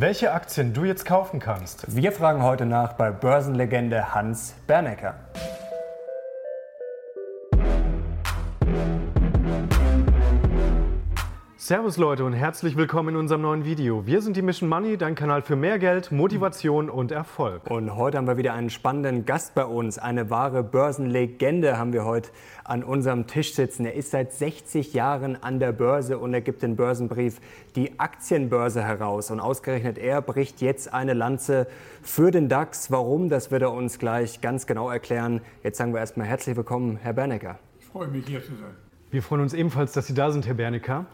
Welche Aktien du jetzt kaufen kannst? Wir fragen heute nach bei Börsenlegende Hans Bernecker. Servus Leute und herzlich willkommen in unserem neuen Video. Wir sind die Mission Money, dein Kanal für mehr Geld, Motivation und Erfolg. Und heute haben wir wieder einen spannenden Gast bei uns. Eine wahre Börsenlegende haben wir heute an unserem Tisch sitzen. Er ist seit 60 Jahren an der Börse und er gibt den Börsenbrief die Aktienbörse heraus. Und ausgerechnet er bricht jetzt eine Lanze für den DAX. Warum, das wird er uns gleich ganz genau erklären. Jetzt sagen wir erstmal herzlich willkommen, Herr Bernecker. Ich freue mich, hier zu sein. Wir freuen uns ebenfalls, dass Sie da sind, Herr Bernecker.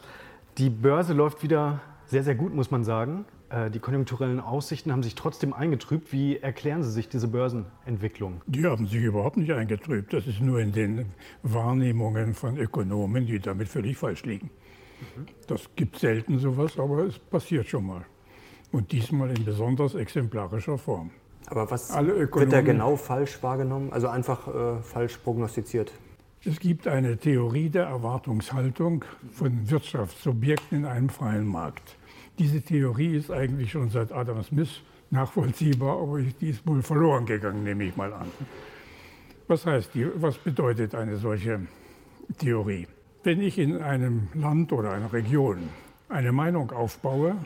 Die Börse läuft wieder sehr, sehr gut, muss man sagen. Äh, die konjunkturellen Aussichten haben sich trotzdem eingetrübt. Wie erklären Sie sich diese Börsenentwicklung? Die haben sich überhaupt nicht eingetrübt. Das ist nur in den Wahrnehmungen von Ökonomen, die damit völlig falsch liegen. Mhm. Das gibt selten sowas, aber es passiert schon mal. Und diesmal in besonders exemplarischer Form. Aber was wird da genau falsch wahrgenommen? Also einfach äh, falsch prognostiziert? Es gibt eine Theorie der Erwartungshaltung von Wirtschaftsobjekten in einem freien Markt. Diese Theorie ist eigentlich schon seit Adam Smith nachvollziehbar, aber die ist wohl verloren gegangen, nehme ich mal an. Was heißt die, was bedeutet eine solche Theorie? Wenn ich in einem Land oder einer Region eine Meinung aufbaue,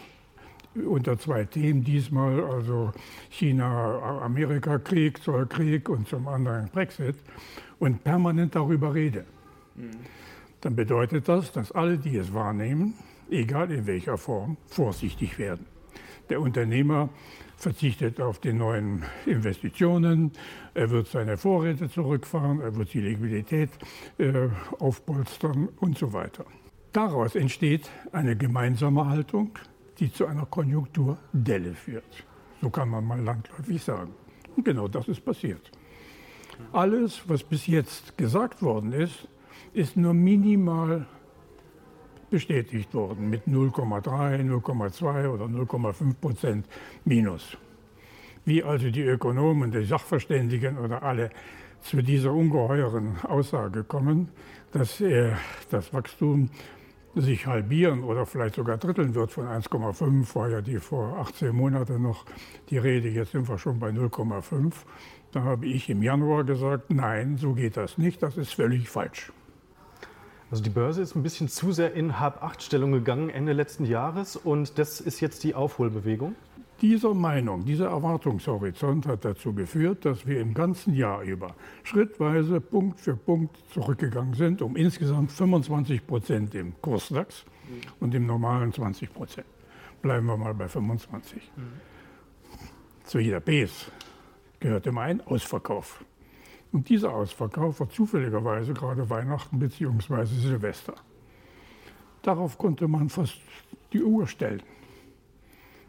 unter zwei Themen, diesmal also China-Amerika-Krieg, Zollkrieg und zum anderen Brexit, und permanent darüber rede, dann bedeutet das, dass alle, die es wahrnehmen, egal in welcher Form, vorsichtig werden. Der Unternehmer verzichtet auf die neuen Investitionen, er wird seine Vorräte zurückfahren, er wird die Liquidität äh, aufpolstern und so weiter. Daraus entsteht eine gemeinsame Haltung, die zu einer Konjunkturdelle führt. So kann man mal landläufig sagen. Und genau das ist passiert. Alles, was bis jetzt gesagt worden ist, ist nur minimal bestätigt worden mit 0,3, 0,2 oder 0,5 Prozent Minus. Wie also die Ökonomen, die Sachverständigen oder alle zu dieser ungeheuren Aussage kommen, dass äh, das Wachstum sich halbieren oder vielleicht sogar dritteln wird von 1,5, war ja die vor 18 Monaten noch die Rede, jetzt sind wir schon bei 0,5. Da habe ich im Januar gesagt, nein, so geht das nicht, das ist völlig falsch. Also die Börse ist ein bisschen zu sehr in Hab-Acht-Stellung gegangen Ende letzten Jahres und das ist jetzt die Aufholbewegung? Diese Meinung, dieser Erwartungshorizont hat dazu geführt, dass wir im ganzen Jahr über schrittweise Punkt für Punkt zurückgegangen sind, um insgesamt 25 Prozent im Kursdax und im normalen 20 Prozent. Bleiben wir mal bei 25. Mhm. Zu jeder Base gehört immer ein Ausverkauf. Und dieser Ausverkauf war zufälligerweise gerade Weihnachten bzw. Silvester. Darauf konnte man fast die Uhr stellen.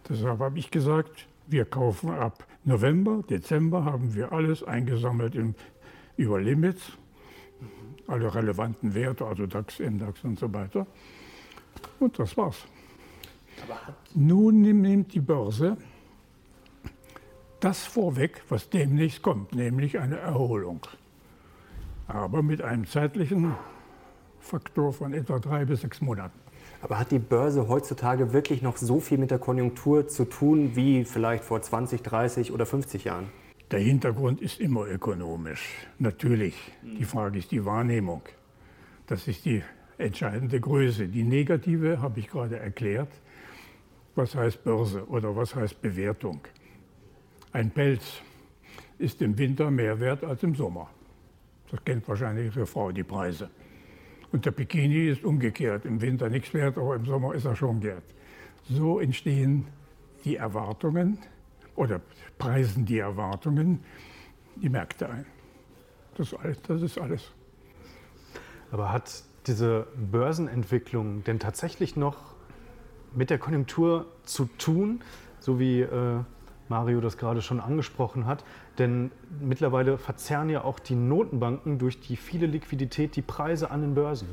Deshalb habe ich gesagt, wir kaufen ab November, Dezember haben wir alles eingesammelt im, über Limits, alle relevanten Werte, also DAX, MDAX und so weiter. Und das war's. Nun nimmt die Börse das vorweg, was demnächst kommt, nämlich eine Erholung. Aber mit einem zeitlichen Faktor von etwa drei bis sechs Monaten. Aber hat die Börse heutzutage wirklich noch so viel mit der Konjunktur zu tun wie vielleicht vor 20, 30 oder 50 Jahren? Der Hintergrund ist immer ökonomisch. Natürlich. Die Frage ist die Wahrnehmung. Das ist die entscheidende Größe. Die negative habe ich gerade erklärt. Was heißt Börse oder was heißt Bewertung? Ein Pelz ist im Winter mehr wert als im Sommer. Das kennt wahrscheinlich Ihre Frau, die Preise. Und der Bikini ist umgekehrt. Im Winter nichts wert, aber im Sommer ist er schon wert. So entstehen die Erwartungen oder preisen die Erwartungen die Märkte ein. Das, alles, das ist alles. Aber hat diese Börsenentwicklung denn tatsächlich noch mit der Konjunktur zu tun, so wie äh, Mario das gerade schon angesprochen hat. Denn mittlerweile verzerren ja auch die Notenbanken durch die viele Liquidität die Preise an den Börsen.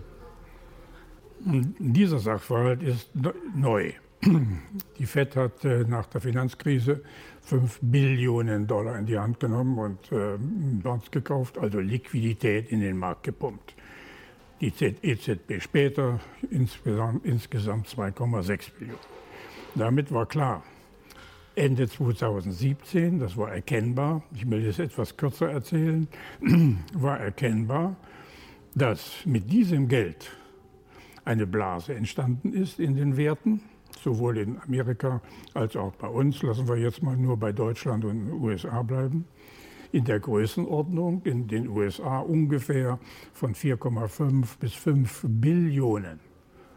Dieser Sachverhalt ist neu. Die Fed hat äh, nach der Finanzkrise 5 Billionen Dollar in die Hand genommen und Bonds gekauft, also Liquidität in den Markt gepumpt. Die EZB später insgesamt, insgesamt 2,6 Billionen. Damit war klar, Ende 2017, das war erkennbar, ich will es etwas kürzer erzählen, war erkennbar, dass mit diesem Geld eine Blase entstanden ist in den Werten, sowohl in Amerika als auch bei uns. Lassen wir jetzt mal nur bei Deutschland und den USA bleiben. In der Größenordnung in den USA ungefähr von 4,5 bis 5 Billionen.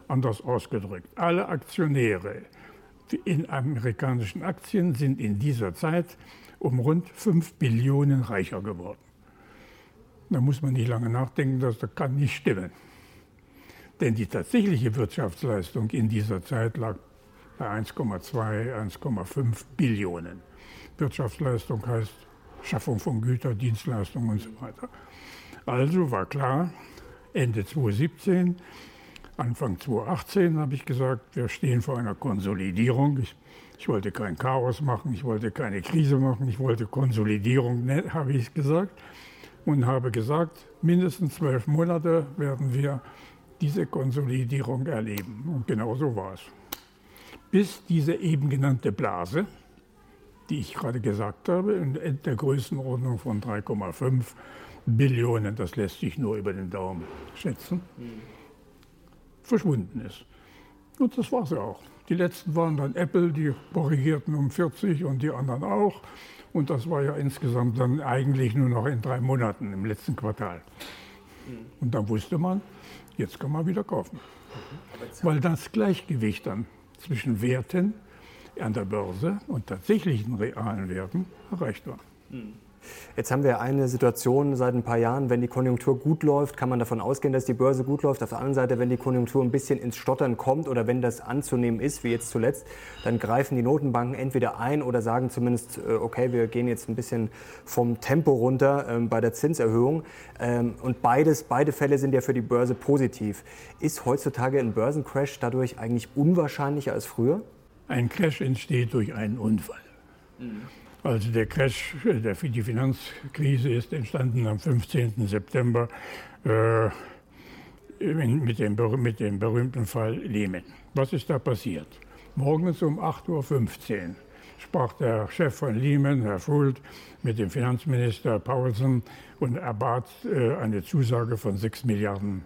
Anders ausgedrückt, alle Aktionäre in amerikanischen Aktien sind in dieser Zeit um rund 5 Billionen reicher geworden. Da muss man nicht lange nachdenken, das kann nicht stimmen. Denn die tatsächliche Wirtschaftsleistung in dieser Zeit lag bei 1,2, 1,5 Billionen. Wirtschaftsleistung heißt Schaffung von Gütern, Dienstleistungen und so weiter. Also war klar, Ende 2017, Anfang 2018 habe ich gesagt, wir stehen vor einer Konsolidierung. Ich, ich, wollte kein Chaos machen, ich wollte keine Krise machen, ich wollte Konsolidierung, ne, habe ich gesagt. Und habe gesagt, mindestens zwölf Monate werden wir diese Konsolidierung erleben. Und genau so war es. Bis diese eben genannte Blase, die ich gerade gesagt habe, in der Größenordnung von 3,5 Billionen, das lässt sich nur über den Daumen schätzen, verschwunden ist. Und das war es auch. Die letzten waren dann Apple, die korrigierten um 40 und die anderen auch. Und das war ja insgesamt dann eigentlich nur noch in drei Monaten im letzten Quartal. Und dann wusste man, Jetzt kann man wieder kaufen. Weil das Gleichgewicht dann zwischen Werten an der Börse und tatsächlichen realen Werten erreicht war. Jetzt haben wir eine Situation seit ein paar Jahren, wenn die Konjunktur gut läuft, kann man davon ausgehen, dass die Börse gut läuft. Auf der anderen Seite, wenn die Konjunktur ein bisschen ins Stottern kommt oder wenn das anzunehmen ist, wie jetzt zuletzt, dann greifen die Notenbanken entweder ein oder sagen zumindest, äh, okay, wir gehen jetzt ein bisschen vom Tempo runter ähm, bei der Zinserhöhung. Ähm, und beides, beide Fälle sind ja für die Börse positiv. Ist heutzutage ein Börsencrash dadurch eigentlich unwahrscheinlicher als früher? Ein Crash entsteht durch einen Unfall. Mhm. Also der Crash, der, die Finanzkrise ist entstanden am 15. September äh, mit, dem, mit dem berühmten Fall Lehman. Was ist da passiert? Morgens um 8.15 Uhr sprach der Chef von Lehman, Herr Fuld, mit dem Finanzminister Paulsen und erbat äh, eine Zusage von 6 Milliarden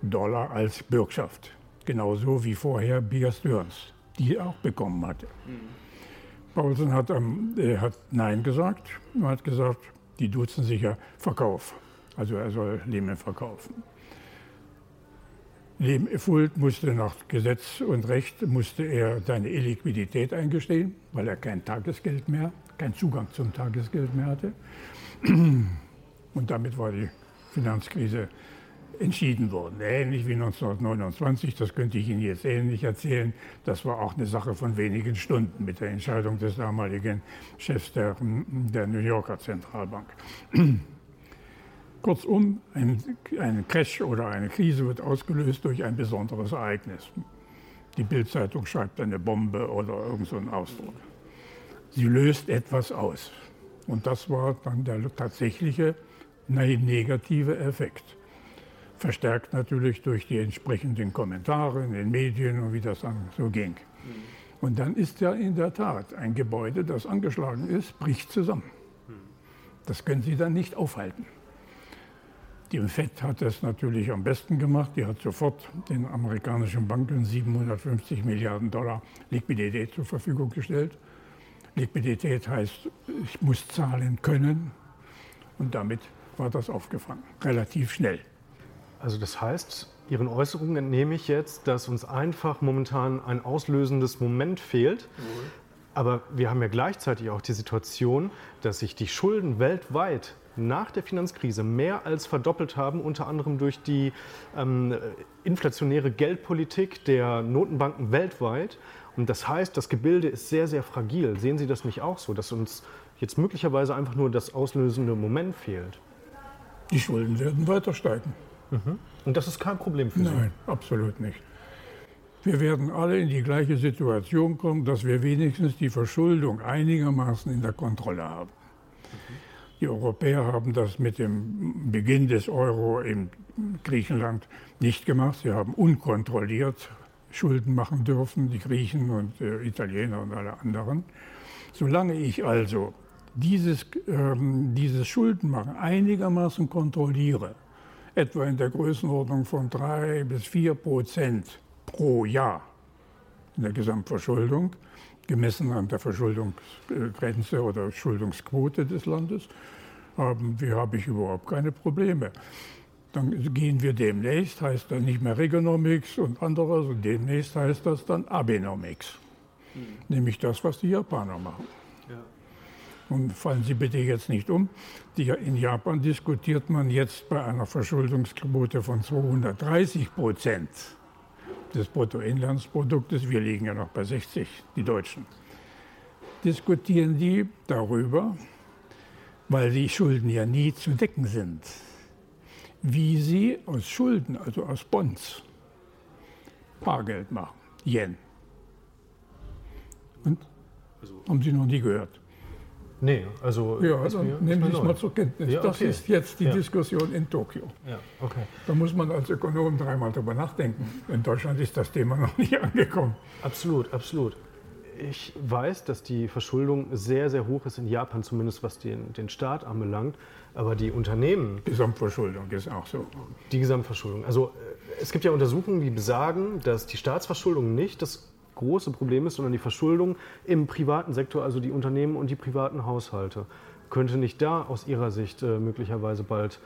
Dollar als Bürgschaft. Genauso wie vorher Bear Stearns, die auch bekommen hatte. Mhm. Paulsen hat, ähm, hat Nein gesagt und hat gesagt, die duzen sich ja Verkauf. Also er soll Lehman verkaufen. Fuld musste nach Gesetz und Recht musste er seine Illiquidität eingestehen, weil er kein Tagesgeld mehr, keinen Zugang zum Tagesgeld mehr hatte. Und damit war die Finanzkrise entschieden worden. Ähnlich wie 1929, das könnte ich Ihnen jetzt ähnlich erzählen. Das war auch eine Sache von wenigen Stunden mit der Entscheidung des damaligen Chefs der, der New Yorker Zentralbank. Kurzum, ein, ein Crash oder eine Krise wird ausgelöst durch ein besonderes Ereignis. Die Bildzeitung schreibt eine Bombe oder irgendeinen so Ausdruck. Sie löst etwas aus. Und das war dann der tatsächliche negative Effekt verstärkt natürlich durch die entsprechenden Kommentare in den Medien und wie das dann so ging. Und dann ist ja in der Tat ein Gebäude, das angeschlagen ist, bricht zusammen. Das können Sie dann nicht aufhalten. Die FED hat das natürlich am besten gemacht. Die hat sofort den amerikanischen Banken 750 Milliarden Dollar Liquidität zur Verfügung gestellt. Liquidität heißt, ich muss zahlen können. Und damit war das aufgefangen, relativ schnell. Also das heißt, Ihren Äußerungen entnehme ich jetzt, dass uns einfach momentan ein auslösendes Moment fehlt. Mhm. Aber wir haben ja gleichzeitig auch die Situation, dass sich die Schulden weltweit nach der Finanzkrise mehr als verdoppelt haben, unter anderem durch die ähm, inflationäre Geldpolitik der Notenbanken weltweit. Und das heißt, das Gebilde ist sehr, sehr fragil. Sehen Sie das nicht auch so, dass uns jetzt möglicherweise einfach nur das auslösende Moment fehlt? Die Schulden werden weiter steigen. Mhm. Und das ist kein Problem für Sie? Nein, absolut nicht. Wir werden alle in die gleiche Situation kommen, dass wir wenigstens die Verschuldung einigermaßen in der Kontrolle haben. Die Europäer haben das mit dem Beginn des Euro in Griechenland nicht gemacht. Sie haben unkontrolliert Schulden machen dürfen, die Griechen und äh, Italiener und alle anderen. Solange ich also dieses, ähm, dieses Schuldenmachen einigermaßen kontrolliere, etwa in der Größenordnung von drei bis vier Prozent pro Jahr in der Gesamtverschuldung, gemessen an der Verschuldungsgrenze oder Schuldungsquote des Landes, haben wir, habe ich überhaupt keine Probleme. Dann gehen wir demnächst, heißt dann nicht mehr Regonomics und anderes, und demnächst heißt das dann Abenomics. Mhm. Nämlich das, was die Japaner machen. Und fallen Sie bitte jetzt nicht um. Die, in Japan diskutiert man jetzt bei einer Verschuldungsquote von 230 Prozent des Bruttoinlandsproduktes. Wir liegen ja noch bei 60, die Deutschen. Diskutieren die darüber, weil die Schulden ja nie zu decken sind, wie sie aus Schulden, also aus Bonds, Bargeld machen, Yen. Und? Also, Haben Sie noch nie gehört? Nee, also. Ja, also nehmen Sie es mal zur Kenntnis. Ja, okay. Das ist jetzt die ja. Diskussion in Tokio. Ja, okay. Da muss man als Ökonom dreimal drüber nachdenken. In Deutschland ist das Thema noch nicht angekommen. Absolut, absolut. Ich weiß, dass die Verschuldung sehr, sehr hoch ist in Japan, zumindest was den, den Staat anbelangt. Aber die Unternehmen. Gesamtverschuldung ist auch so. Die Gesamtverschuldung. Also äh, es gibt ja Untersuchungen, die besagen, dass die Staatsverschuldung nicht das große Problem ist, sondern die Verschuldung im privaten Sektor, also die Unternehmen und die privaten Haushalte. Könnte nicht da aus Ihrer Sicht äh, möglicherweise bald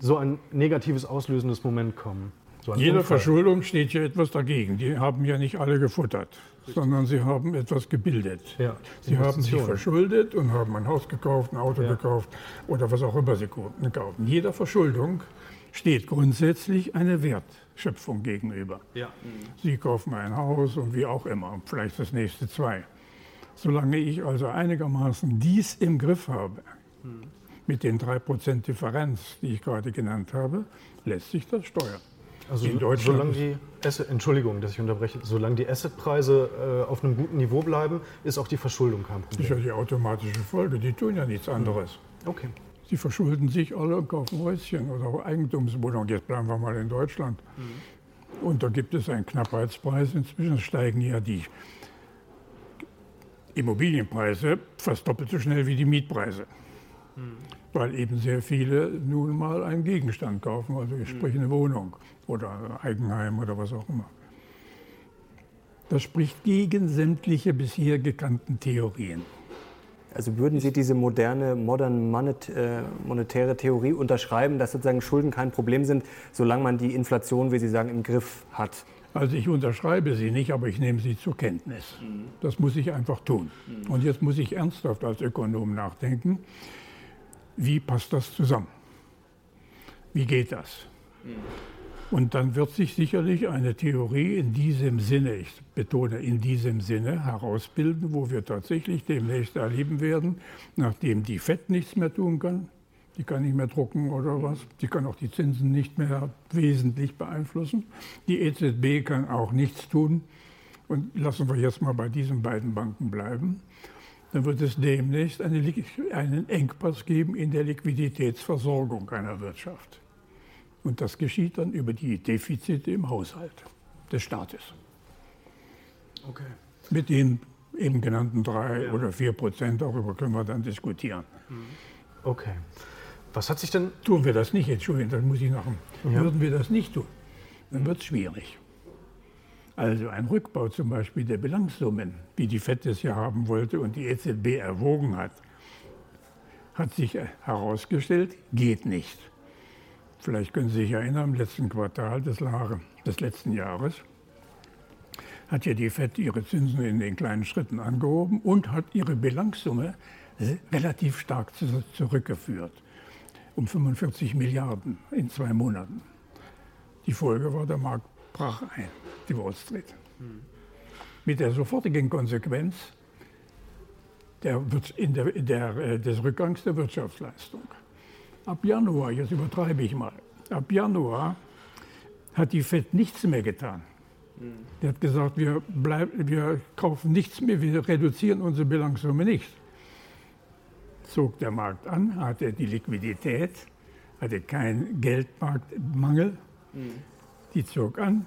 so ein negatives auslösendes Moment kommen? So Jeder Unfall. Verschuldung steht ja etwas dagegen. Die haben ja nicht alle gefuttert, Richtig. sondern sie haben etwas gebildet. Ja, sie haben sich verschuldet und haben ein Haus gekauft, ein Auto ja. gekauft oder was auch immer sie kaufen. Jeder Verschuldung steht grundsätzlich eine Wertschöpfung gegenüber. Ja. Sie kaufen ein Haus und wie auch immer, vielleicht das nächste zwei. Solange ich also einigermaßen dies im Griff habe, mhm. mit den 3% Differenz, die ich gerade genannt habe, lässt sich das steuern. Also in Deutschland solange die Asset, Entschuldigung, dass ich unterbreche, solange die Assetpreise äh, auf einem guten Niveau bleiben, ist auch die Verschuldung kein Problem. Das ist ja die automatische Folge, die tun ja nichts anderes. Okay. Sie verschulden sich alle und kaufen Häuschen oder Eigentumswohnungen. Jetzt bleiben wir mal in Deutschland. Mhm. Und da gibt es einen Knappheitspreis. Inzwischen steigen ja die Immobilienpreise fast doppelt so schnell wie die Mietpreise. Mhm. Weil eben sehr viele nun mal einen Gegenstand kaufen, also sprich eine Wohnung oder Eigenheim oder was auch immer. Das spricht gegen sämtliche bisher gekannten Theorien. Also würden Sie diese moderne, modern äh, monetäre Theorie unterschreiben, dass sozusagen Schulden kein Problem sind, solange man die Inflation, wie Sie sagen, im Griff hat? Also ich unterschreibe sie nicht, aber ich nehme sie zur Kenntnis. Das muss ich einfach tun. Und jetzt muss ich ernsthaft als Ökonom nachdenken, wie passt das zusammen? Wie geht das? Und dann wird sich sicherlich eine Theorie in diesem Sinne, ich betone in diesem Sinne, herausbilden, wo wir tatsächlich demnächst erleben werden, nachdem die FED nichts mehr tun kann, die kann nicht mehr drucken oder was, die kann auch die Zinsen nicht mehr wesentlich beeinflussen, die EZB kann auch nichts tun. Und lassen wir jetzt mal bei diesen beiden Banken bleiben. Dann wird es demnächst eine, einen Engpass geben in der Liquiditätsversorgung einer Wirtschaft. Und das geschieht dann über die Defizite im Haushalt des Staates. Okay. Mit den eben genannten drei ja. oder vier Prozent, darüber können wir dann diskutieren. Mhm. Okay. Was hat sich denn. Tun wir das nicht, Entschuldigung, das muss ich noch. Ja. Würden wir das nicht tun, dann wird es schwierig. Also ein Rückbau zum Beispiel der Bilanzsummen, wie die FED es ja haben wollte und die EZB erwogen hat, hat sich herausgestellt, geht nicht. Vielleicht können Sie sich erinnern, im letzten Quartal des, Jahres, des letzten Jahres hat ja die FED ihre Zinsen in den kleinen Schritten angehoben und hat ihre Bilanzsumme relativ stark zurückgeführt. Um 45 Milliarden in zwei Monaten. Die Folge war, der Markt brach ein, die Wall Street. Mhm. Mit der sofortigen Konsequenz der, der, der, äh, des Rückgangs der Wirtschaftsleistung. Ab Januar, jetzt übertreibe ich mal, ab Januar hat die FED nichts mehr getan. Die hat gesagt, wir, bleib, wir kaufen nichts mehr, wir reduzieren unsere Bilanzsumme nicht. Zog der Markt an, hatte die Liquidität, hatte keinen Geldmarktmangel. Die zog an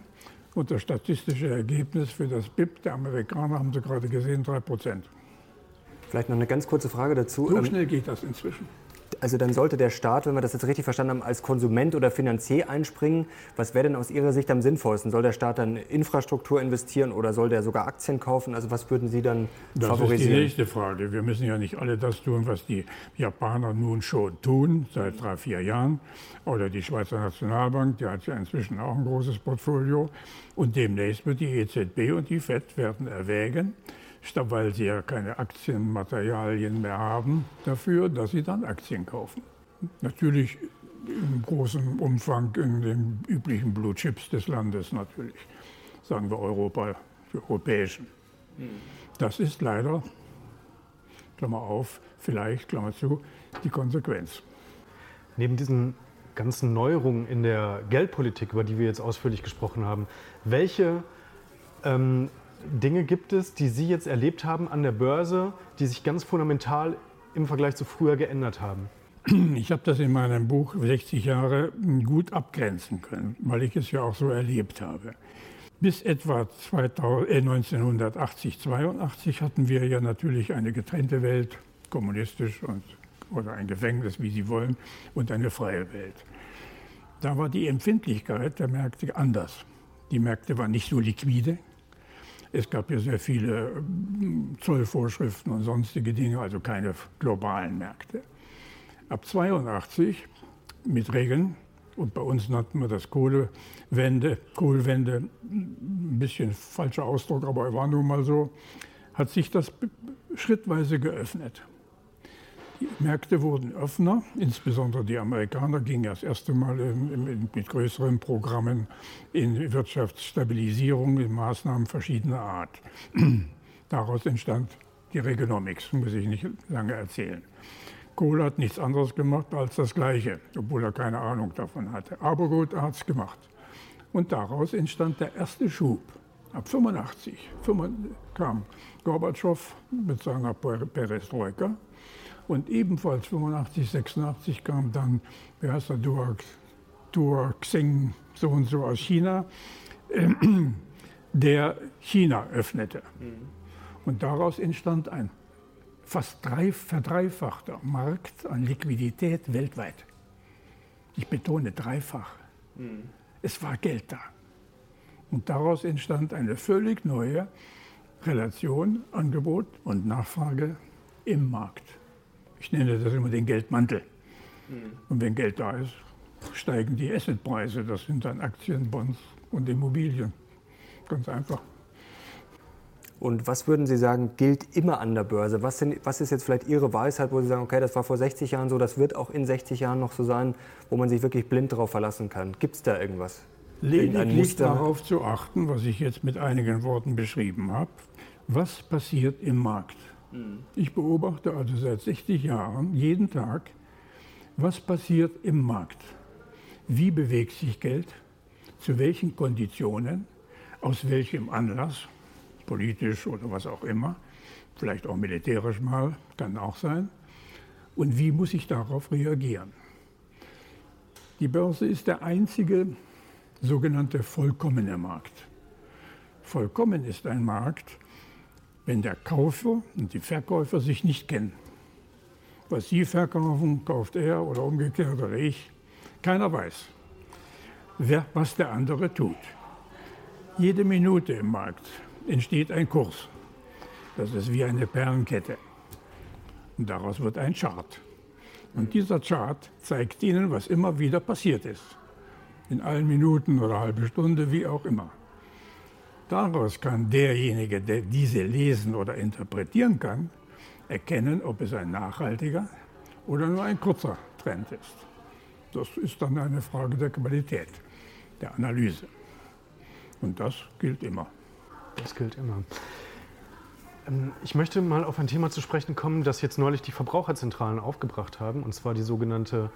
und das statistische Ergebnis für das BIP der Amerikaner haben Sie gerade gesehen, 3 Prozent. Vielleicht noch eine ganz kurze Frage dazu. So ähm, schnell geht das inzwischen. Also dann sollte der Staat, wenn wir das jetzt richtig verstanden haben, als Konsument oder Finanzier einspringen. Was wäre denn aus Ihrer Sicht am sinnvollsten? Soll der Staat dann Infrastruktur investieren oder soll der sogar Aktien kaufen? Also was würden Sie dann das favorisieren? Das ist die nächste Frage. Wir müssen ja nicht alle das tun, was die Japaner nun schon tun, seit drei, vier Jahren. Oder die Schweizer Nationalbank, die hat ja inzwischen auch ein großes Portfolio. Und demnächst wird die EZB und die FED werden erwägen, weil sie ja keine Aktienmaterialien mehr haben dafür, dass sie dann Aktien kaufen. Natürlich im großen Umfang in den üblichen Blue Chips des Landes natürlich, sagen wir Europa, die europäischen. Das ist leider, Klammer auf, vielleicht, Klammer zu, die Konsequenz. Neben diesen ganzen Neuerungen in der Geldpolitik, über die wir jetzt ausführlich gesprochen haben, welche ähm, Dinge gibt es, die Sie jetzt erlebt haben an der Börse, die sich ganz fundamental im Vergleich zu früher geändert haben? Ich habe das in meinem Buch 60 Jahre gut abgrenzen können, weil ich es ja auch so erlebt habe. Bis etwa 2000, äh 1980, 82 hatten wir ja natürlich eine getrennte Welt, kommunistisch und, oder ein Gefängnis, wie Sie wollen, und eine freie Welt. Da war die Empfindlichkeit der Märkte anders. Die Märkte waren nicht so liquide, es gab ja sehr viele ähm, Zollvorschriften und sonstige Dinge, also keine globalen Märkte. Ab 82 mit Regeln, und bei uns nannten wir das Kohlewende, Kohlwende, ein bisschen falscher Ausdruck, aber er war nun mal so, hat sich das schrittweise geöffnet. Die Märkte wurden offener, insbesondere die Amerikaner gingen das erste Mal in, mit größeren Programmen in Wirtschaftsstabilisierung, in Maßnahmen verschiedener Art. Daraus entstand die Reaganomics, muss ich nicht lange erzählen. Kohl hat nichts anderes gemacht als das Gleiche, obwohl er keine Ahnung davon hatte. Aber gut, er hat es gemacht. Und daraus entstand der erste Schub. Ab 85 kam Gorbatschow mit seiner Perestroika und ebenfalls 85, 86 kam dann, wie heißt der, Duo, Duo Xing, so und so aus China, äh, der China öffnete. Mhm. Und daraus entstand ein fast drei, verdreifachter Markt an Liquidität weltweit. Ich betone dreifach. Mhm. Es war Geld da. Und daraus entstand eine völlig neue Relation, Angebot und Nachfrage im Markt. Ich nenne das immer den Geldmantel. Mhm. Und wenn Geld da ist, steigen die Assetpreise. Das sind dann Aktien, Bonds und Immobilien. Ganz einfach. Und was würden Sie sagen, gilt immer an der Börse? Was, sind, was, ist jetzt vielleicht Ihre Weisheit, wo Sie sagen, okay, das war vor 60 Jahren so, das wird auch in 60 Jahren noch so sein, wo man sich wirklich blind darauf verlassen kann? Gibt es da irgendwas? Lediglich darauf zu achten, was ich jetzt mit einigen Worten beschrieben habe. Was passiert im Markt? Ich beobachte also seit 60 Jahren jeden Tag, was passiert im Markt. Wie bewegt sich Geld? Zu welchen Konditionen? Aus welchem Anlass? Politisch oder was auch immer. Vielleicht auch militärisch mal, kann auch sein. Und wie muss ich darauf reagieren? Die Börse ist der einzige sogenannte vollkommene Markt. Vollkommen ist ein Markt, wenn der Käufer und die Verkäufer sich nicht kennen. Was Sie verkaufen, kauft er oder umgekehrt oder ich. Keiner weiß, wer, was der andere tut. Jede Minute im Markt entsteht ein Kurs. Das ist wie eine Perlenkette. Und daraus wird ein Chart. Und dieser Chart zeigt Ihnen, was immer wieder passiert ist. In allen Minuten oder halbe Stunde, wie auch immer. Daraus kann derjenige, der diese lesen oder interpretieren kann, erkennen, ob es ein nachhaltiger oder nur ein kurzer Trend ist. Das ist dann eine Frage der Qualität, der Analyse. Und das gilt immer. Das gilt immer. Ähm, ich möchte mal auf ein Thema zu sprechen kommen, das jetzt neulich die Verbraucherzentralen aufgebracht haben, und zwar die sogenannte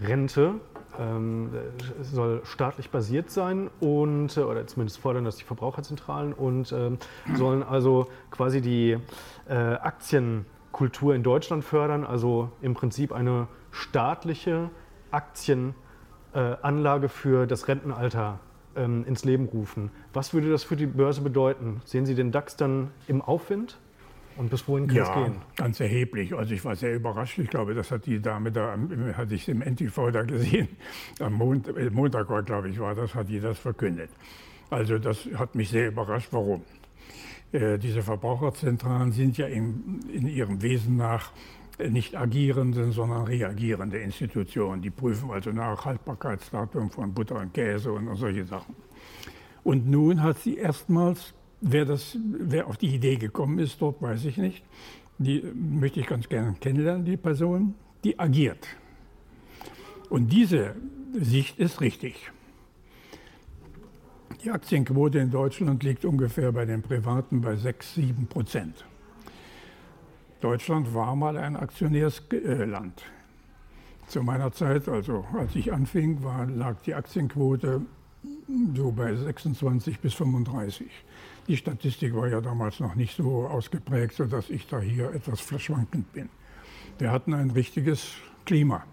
Extra-Rente ähm, soll staatlich basiert sein und äh, oder zumindest fordern das die Verbraucherzentralen und ähm, sollen also quasi die äh, Aktienkultur in Deutschland fördern, also im Prinzip eine staatliche Aktienanlage äh, für das Rentenalter ähm, ins Leben rufen. Was würde das für die Börse bedeuten? Sehen Sie den DAX dann im Aufwind? Und bis wohin kann ja, es gehen? ganz erheblich. Also ich war sehr überrascht. Ich glaube, das hat die Dame da, hatte ich im NTV da gesehen, am Montag, äh, Montag war, glaube ich, war das, hat die das verkündet. Also das hat mich sehr überrascht. Warum? Äh, diese Verbraucherzentralen sind ja in, in ihrem Wesen nach nicht agierende, sondern reagierende Institutionen. Die prüfen also nach Haltbarkeitsdatum von Butter und Käse und solche Sachen. Und nun hat sie erstmals, wer, das, wer auf die Idee gekommen ist, dort weiß ich nicht, die möchte ich ganz gerne kennenlernen, die Person, die agiert. Und diese Sicht ist richtig. Die Aktienquote in Deutschland liegt ungefähr bei den Privaten bei 6, 7 Prozent. Deutschland war mal ein Aktionärsland. Zu meiner Zeit, also als ich anfing, war, lag die Aktienquote so bei 26 bis 35. Die Statistik war ja damals noch nicht so ausgeprägt, sodass ich da hier etwas verschwankend bin. Wir hatten ein richtiges Klima.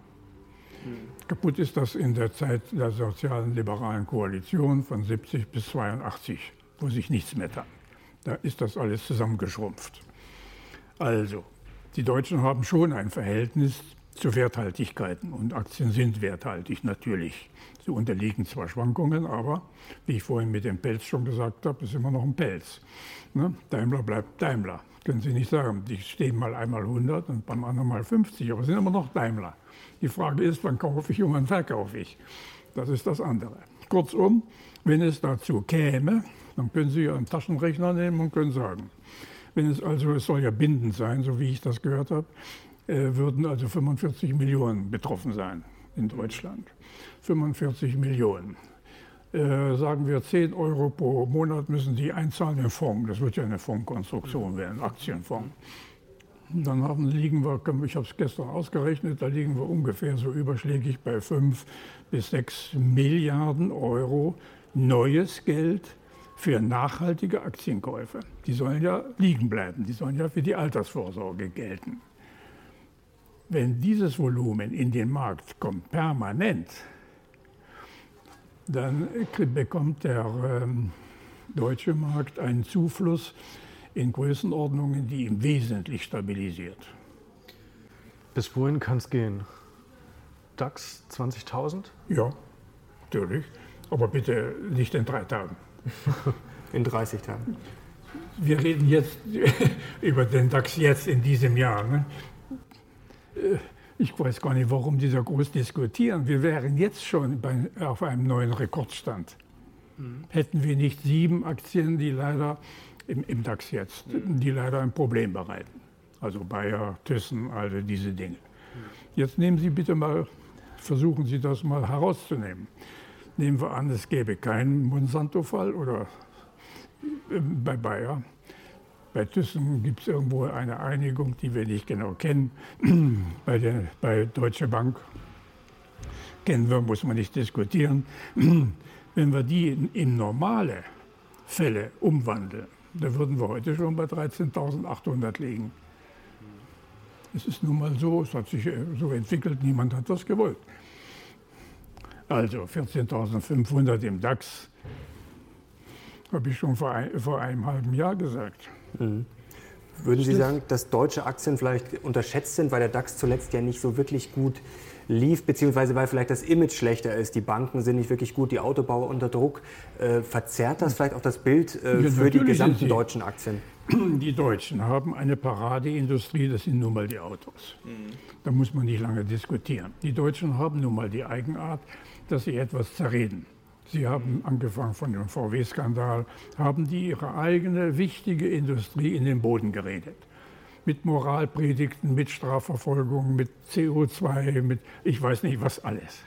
Mhm. Kaputt ist das in der Zeit der sozialen liberalen Koalition von 70 bis 82, wo sich nichts mehr tat. Da ist das alles zusammengeschrumpft. Also, die Deutschen haben schon ein Verhältnis zu Werthaltigkeiten und Aktien sind werthaltig natürlich. Sie unterliegen zwar Schwankungen, aber wie ich vorhin mit dem Pelz schon gesagt habe, ist immer noch ein Pelz. Ne? Daimler bleibt Daimler. Können Sie nicht sagen, die stehen mal einmal 100 und beim anderen mal 50, aber sind immer noch Daimler. Die Frage ist, wann kaufe ich und wann verkaufe ich. Das ist das andere. Kurzum, wenn es dazu käme, dann können Sie Ihren Taschenrechner nehmen und können sagen, wenn es also, es soll ja bindend sein, so wie ich das gehört habe, äh, würden also 45 Millionen betroffen sein in Deutschland. 45 Millionen. Äh, sagen wir 10 Euro pro Monat müssen die einzahlen in Fonds. Das wird ja eine Fondskonstruktion werden, Aktienfonds. Dann haben, liegen wir, ich habe es gestern ausgerechnet, da liegen wir ungefähr so überschlägig bei 5 bis 6 Milliarden Euro neues Geld für nachhaltige Aktienkäufe. Die sollen ja liegen bleiben, die sollen ja für die Altersvorsorge gelten. Wenn dieses Volumen in den Markt kommt, permanent, dann bekommt der ähm, deutsche Markt einen Zufluss in Größenordnungen, die ihn wesentlich stabilisiert. Bis wohin kann es gehen? DAX 20.000? Ja, natürlich. Aber bitte nicht in drei Tagen. In 30 Tagen. Wir reden jetzt über den DAX jetzt in diesem Jahr. Ne? Äh, ich weiß gar nicht, warum die so groß diskutieren. Wir wären jetzt schon bei, auf einem neuen Rekordstand. Mhm. Hätten wir nicht sieben Aktien, die leider im, im DAX jetzt, mhm. die leider ein Problem bereiten. Also Bayer, Thyssen, all diese Dinge. Mhm. Jetzt nehmen Sie bitte mal, versuchen Sie das mal herauszunehmen. Nehmen wir an, es gäbe keinen Monsanto-Fall oder äh, bei Bayer. Bei Thyssen gibt es irgendwo eine Einigung, die wir nicht genau kennen. bei, der, bei Deutsche Bank kennen wir, muss man nicht diskutieren. Wenn wir die in, in normale Fälle umwandeln, dann würden wir heute schon bei 13.800 liegen. Es ist nun mal so, es hat sich äh, so entwickelt, niemand hat das gewollt. Also 14.500 im DAX, habe ich schon vor, ein, vor, einem halben Jahr gesagt. Mhm. Würden Sie sagen, dass deutsche Aktien vielleicht unterschätzt sind, weil der DAX zuletzt ja nicht so wirklich gut lief, beziehungsweise weil vielleicht das Image schlechter ist? Die Banken sind nicht wirklich gut, die Autobauer unter Druck. Äh, verzerrt das vielleicht auch das Bild äh, ja, für die gesamten deutschen Aktien? Die Deutschen haben eine Paradeindustrie, das sind nun mal die Autos. Mhm. Da muss man nicht lange diskutieren. Die Deutschen haben nun mal die Eigenart, dass sie etwas zerreden. Sie haben angefangen von dem VW-Skandal, haben die ihre eigene wichtige Industrie in den Boden geredet. Mit Moralpredigten, mit Strafverfolgung, mit CO2, mit ich weiß nicht was alles.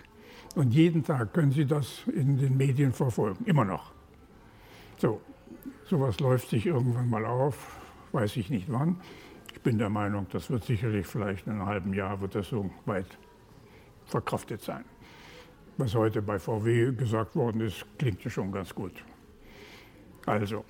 Und jeden Tag können Sie das in den Medien verfolgen, immer noch. So, sowas läuft sich irgendwann mal auf, weiß ich nicht wann. Ich bin der Meinung, das wird sicherlich vielleicht in einem halben Jahr wird das so weit verkraftet sein was heute bei VW gesagt worden ist, klingt ja schon ganz gut. Also,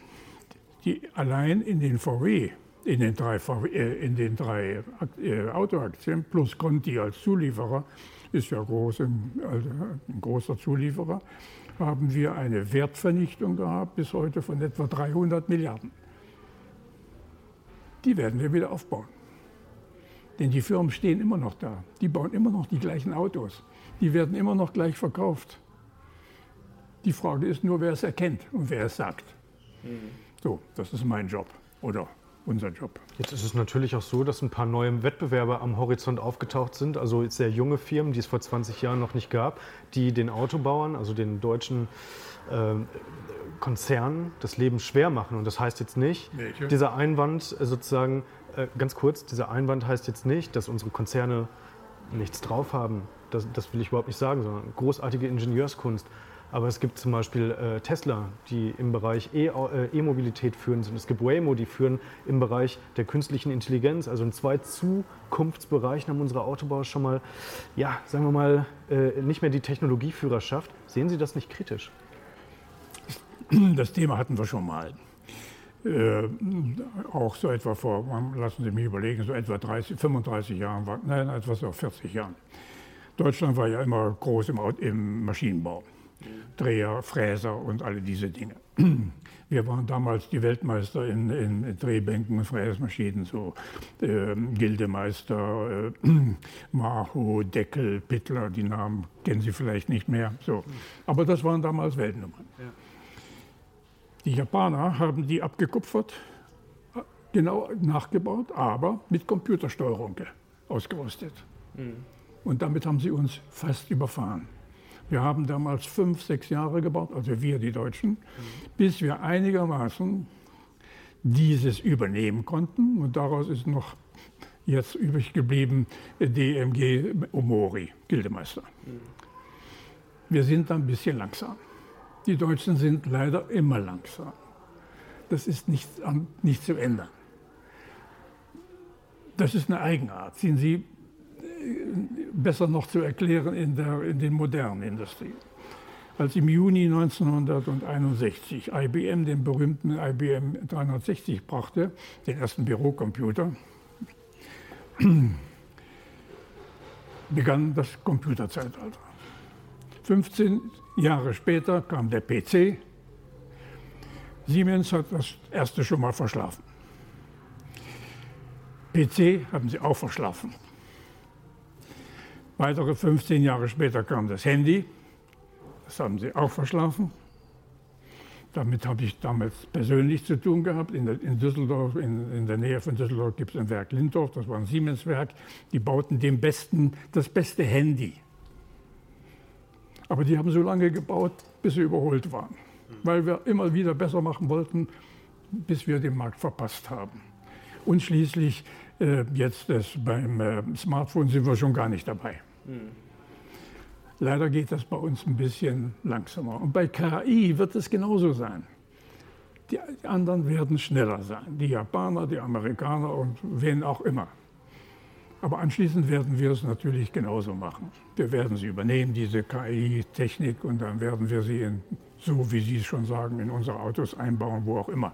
die, allein in den VW, in den drei, VW, äh, in den drei äh, Autoaktien plus Conti als Zulieferer, ist ja groß, also ein großer Zulieferer, haben wir eine Wertvernichtung gehabt bis heute von etwa 300 Milliarden. die werden wir wieder aufbauen. Denn die Firmen stehen immer noch da. Die bauen immer noch die gleichen Autos. Die werden immer noch gleich verkauft. Die Frage ist nur, wer es erkennt und wer es sagt. Mhm. So, das ist mein Job oder unser Job. Jetzt ist es natürlich auch so, dass ein paar neue Wettbewerber am Horizont aufgetaucht sind, also sehr junge Firmen, die es vor 20 Jahren noch nicht gab, die den Autobauern, also den deutschen äh, Konzernen, das Leben schwer machen. Und das heißt jetzt nicht, Welche? dieser Einwand äh, sozusagen, äh, ganz kurz, dieser Einwand heißt jetzt nicht, dass unsere Konzerne nichts drauf haben. Das, das will ich überhaupt nicht sagen, sondern großartige Ingenieurskunst. Aber es gibt zum Beispiel äh, Tesla, die im Bereich äh, E-Mobilität äh, führen sind. Es gibt Waymo, die führen im Bereich der künstlichen Intelligenz. Also in zwei Zukunftsbereichen haben unsere Autobauer schon mal, ja, sagen wir mal, äh, nicht mehr die Technologieführerschaft. Sehen Sie das nicht kritisch? Das Thema hatten wir schon mal. Äh, auch so etwa vor, lassen Sie mich überlegen, so etwa 30, 35 Jahren, nein, etwas so 40 Jahren. Deutschland war ja immer groß im, im Maschinenbau. Dreher, Fräser und alle diese Dinge. Wir waren damals die Weltmeister in, in Drehbänken und Fräsmaschinen, so äh, Gildemeister, äh, Maho, Deckel, Pittler, die Namen kennen Sie vielleicht nicht mehr. So. Aber das waren damals Weltnummern. Ja. Die Japaner haben die abgekupfert, genau nachgebaut, aber mit Computersteuerung ausgerüstet. Mhm. Und damit haben sie uns fast überfahren. Wir haben damals fünf, sechs Jahre gebaut, also wir die Deutschen, bis wir einigermaßen dieses übernehmen konnten. Und daraus ist noch jetzt übrig geblieben DMG Omori, Gildemeister. Wir sind da ein bisschen langsam. Die Deutschen sind leider immer langsam. Das ist nicht, nicht zu ändern. Das ist eine Eigenart. Sind Sie besser noch zu erklären in, der, in den modernen Industrien. Als im Juni 1961 IBM den berühmten IBM 360 brachte, den ersten Bürocomputer, begann das Computerzeitalter. 15 Jahre später kam der PC. Siemens hat das erste schon mal verschlafen. PC haben sie auch verschlafen. Weitere 15 Jahre später kam das Handy. Das haben sie auch verschlafen. Damit habe ich damals persönlich zu tun gehabt. In, der, in Düsseldorf, in, in, der Nähe von Düsseldorf gibt es ein Werk Lindorf, das war ein Siemens-Werk. Die bauten dem besten, das beste Handy. Aber die haben so lange gebaut, bis sie überholt waren. Weil wir immer wieder besser machen wollten, bis wir den Markt verpasst haben. Und schließlich, äh, jetzt das, beim äh, Smartphone sind wir schon gar nicht dabei. Hm. Leider geht das bei uns ein bisschen langsamer. Und bei KI wird es genauso sein. Die anderen werden schneller sein. Die Japaner, die Amerikaner und wen auch immer. Aber anschließend werden wir es natürlich genauso machen. Wir werden sie übernehmen, diese KI-Technik, und dann werden wir sie, in, so wie Sie es schon sagen, in unsere Autos einbauen, wo auch immer.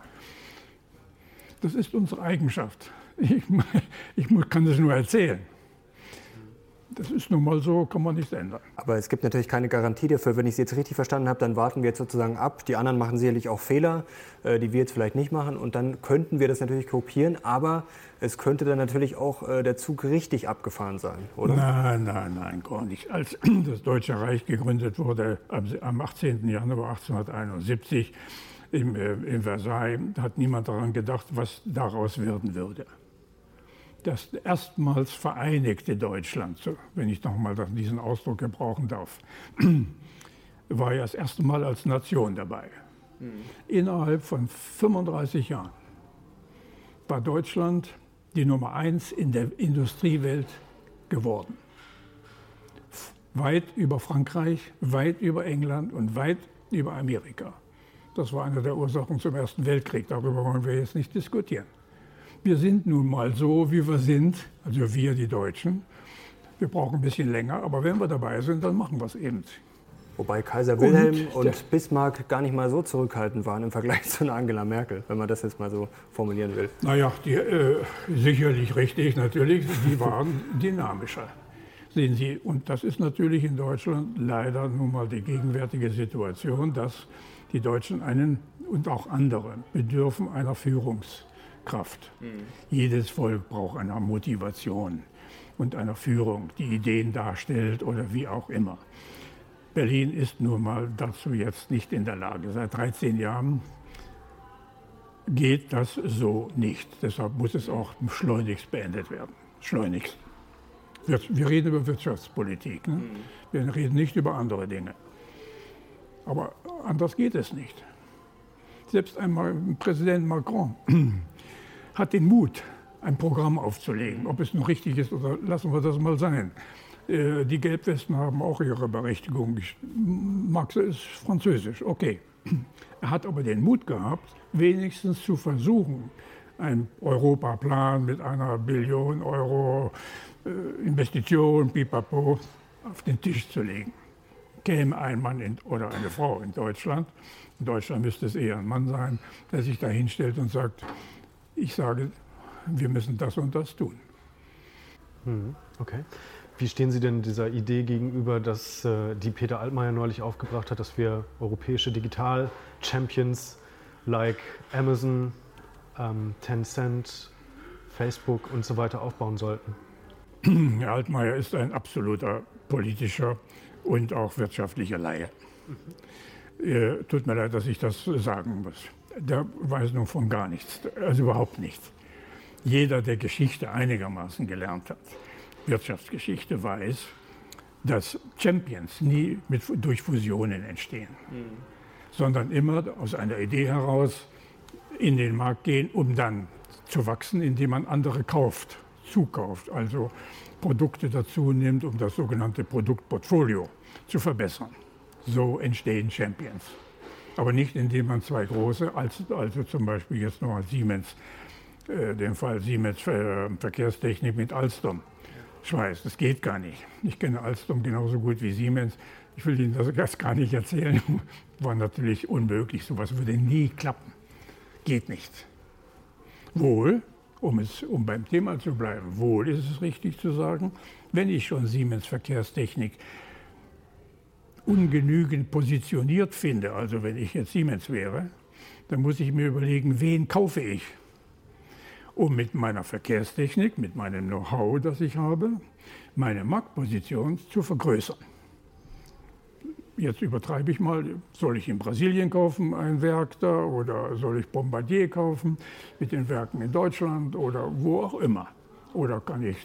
Das ist unsere Eigenschaft. Ich, ich kann das nur erzählen. Das ist nun mal so, kann man nicht ändern. Aber es gibt natürlich keine Garantie dafür. Wenn ich Sie jetzt richtig verstanden habe, dann warten wir jetzt sozusagen ab. Die anderen machen sicherlich auch Fehler, äh, die wir jetzt vielleicht nicht machen. Und dann könnten wir das natürlich kopieren. Aber es könnte dann natürlich auch äh, der Zug richtig abgefahren sein, oder? Nein, nein, nein, gar nicht. Als das Deutsche Reich gegründet wurde am 18. Januar 1871 in äh, Versailles, hat niemand daran gedacht, was daraus werden würde das erstmals vereinigte Deutschland, wenn ich nochmal diesen Ausdruck gebrauchen darf, war ja das erste Mal als Nation dabei. Mhm. Innerhalb von 35 Jahren war Deutschland die Nummer eins in der Industriewelt geworden. Weit über Frankreich, weit über England und weit über Amerika. Das war eine der Ursachen zum Ersten Weltkrieg. Darüber wollen wir jetzt nicht diskutieren wir sind nun mal so, wie wir sind, also wir, die Deutschen. Wir brauchen ein bisschen länger, aber wenn wir dabei sind, dann machen wir es eben. Wobei Kaiser Wilhelm und, und Bismarck gar nicht mal so zurückhaltend waren im Vergleich zu Angela Merkel, wenn man das jetzt mal so formulieren will. Naja, die, äh, sicherlich richtig, natürlich, die waren dynamischer. Sehen Sie, und das ist natürlich in Deutschland leider nun mal die gegenwärtige Situation, dass die Deutschen einen und auch andere bedürfen einer Führungs- Kraft. Mhm. Jedes Volk braucht eine Motivation und eine Führung, die Ideen darstellt oder wie auch immer. Berlin ist nun mal dazu jetzt nicht in der Lage. Seit 13 Jahren geht das so nicht. Deshalb muss es auch schleunigst beendet werden. Schleunigst. Wir reden über Wirtschaftspolitik. Ne? Wir reden nicht über andere Dinge. Aber anders geht es nicht. Selbst einmal Präsident Macron hat den Mut, ein Programm aufzulegen. Ob es nun richtig ist oder lassen wir das mal sein. Äh, die Gelbwesten haben auch ihre Berechtigung. Max ist französisch, okay. Er hat aber den Mut gehabt, wenigstens zu versuchen, einen Europaplan mit einer Billion Euro äh, Investition, pipapo, auf den Tisch zu legen. Käme ein Mann in, oder eine Frau in Deutschland, in Deutschland müsste es eher ein Mann sein, der sich da hinstellt und sagt, ich sage, wir müssen das und das tun. Hm, okay. Wie stehen Sie denn dieser Idee gegenüber, dass äh, die Peter Altmaier neulich aufgebracht hat, dass wir europäische Digital-Champions like Amazon, ähm, Tencent, Facebook und so weiter aufbauen sollten? Herr Altmaier ist ein absoluter politischer und auch wirtschaftlicher Laie. Mhm. Äh, tut mir leid, dass ich das sagen muss. Der weiß nun von gar nichts, also überhaupt nichts. Jeder, der Geschichte einigermaßen gelernt hat, Wirtschaftsgeschichte weiß, dass Champions nie mit, durch Fusionen entstehen, mhm. sondern immer aus einer Idee heraus in den Markt gehen, um dann zu wachsen, indem man andere kauft, zukauft, also Produkte dazu nimmt, um das sogenannte Produktportfolio zu verbessern. So entstehen Champions. Aber nicht, indem man zwei große, also, zum Beispiel jetzt nochmal Siemens, äh, den Fall Siemens Verkehrstechnik mit Alstom, Schweiß. Das geht gar nicht. Ich kenne Alstom genauso gut wie Siemens. Ich will Ihnen das gar nicht erzählen. War natürlich unmöglich. Sowas würde nie klappen. Geht nicht. Wohl, um, es, um beim Thema zu bleiben, wohl ist es richtig zu sagen, wenn ich schon Siemens Verkehrstechnik ungenügend positioniert finde, also wenn ich jetzt Siemens wäre, dann muss ich mir überlegen, wen kaufe ich um mit meiner Verkehrstechnik, mit meinem Know-how, das ich habe, meine Marktposition zu vergrößern. Jetzt übertreibe ich mal, soll ich in Brasilien kaufen, ein Werk da, oder soll ich Bombardier kaufen mit den Werken in Deutschland oder wo auch immer. Oder kann ich,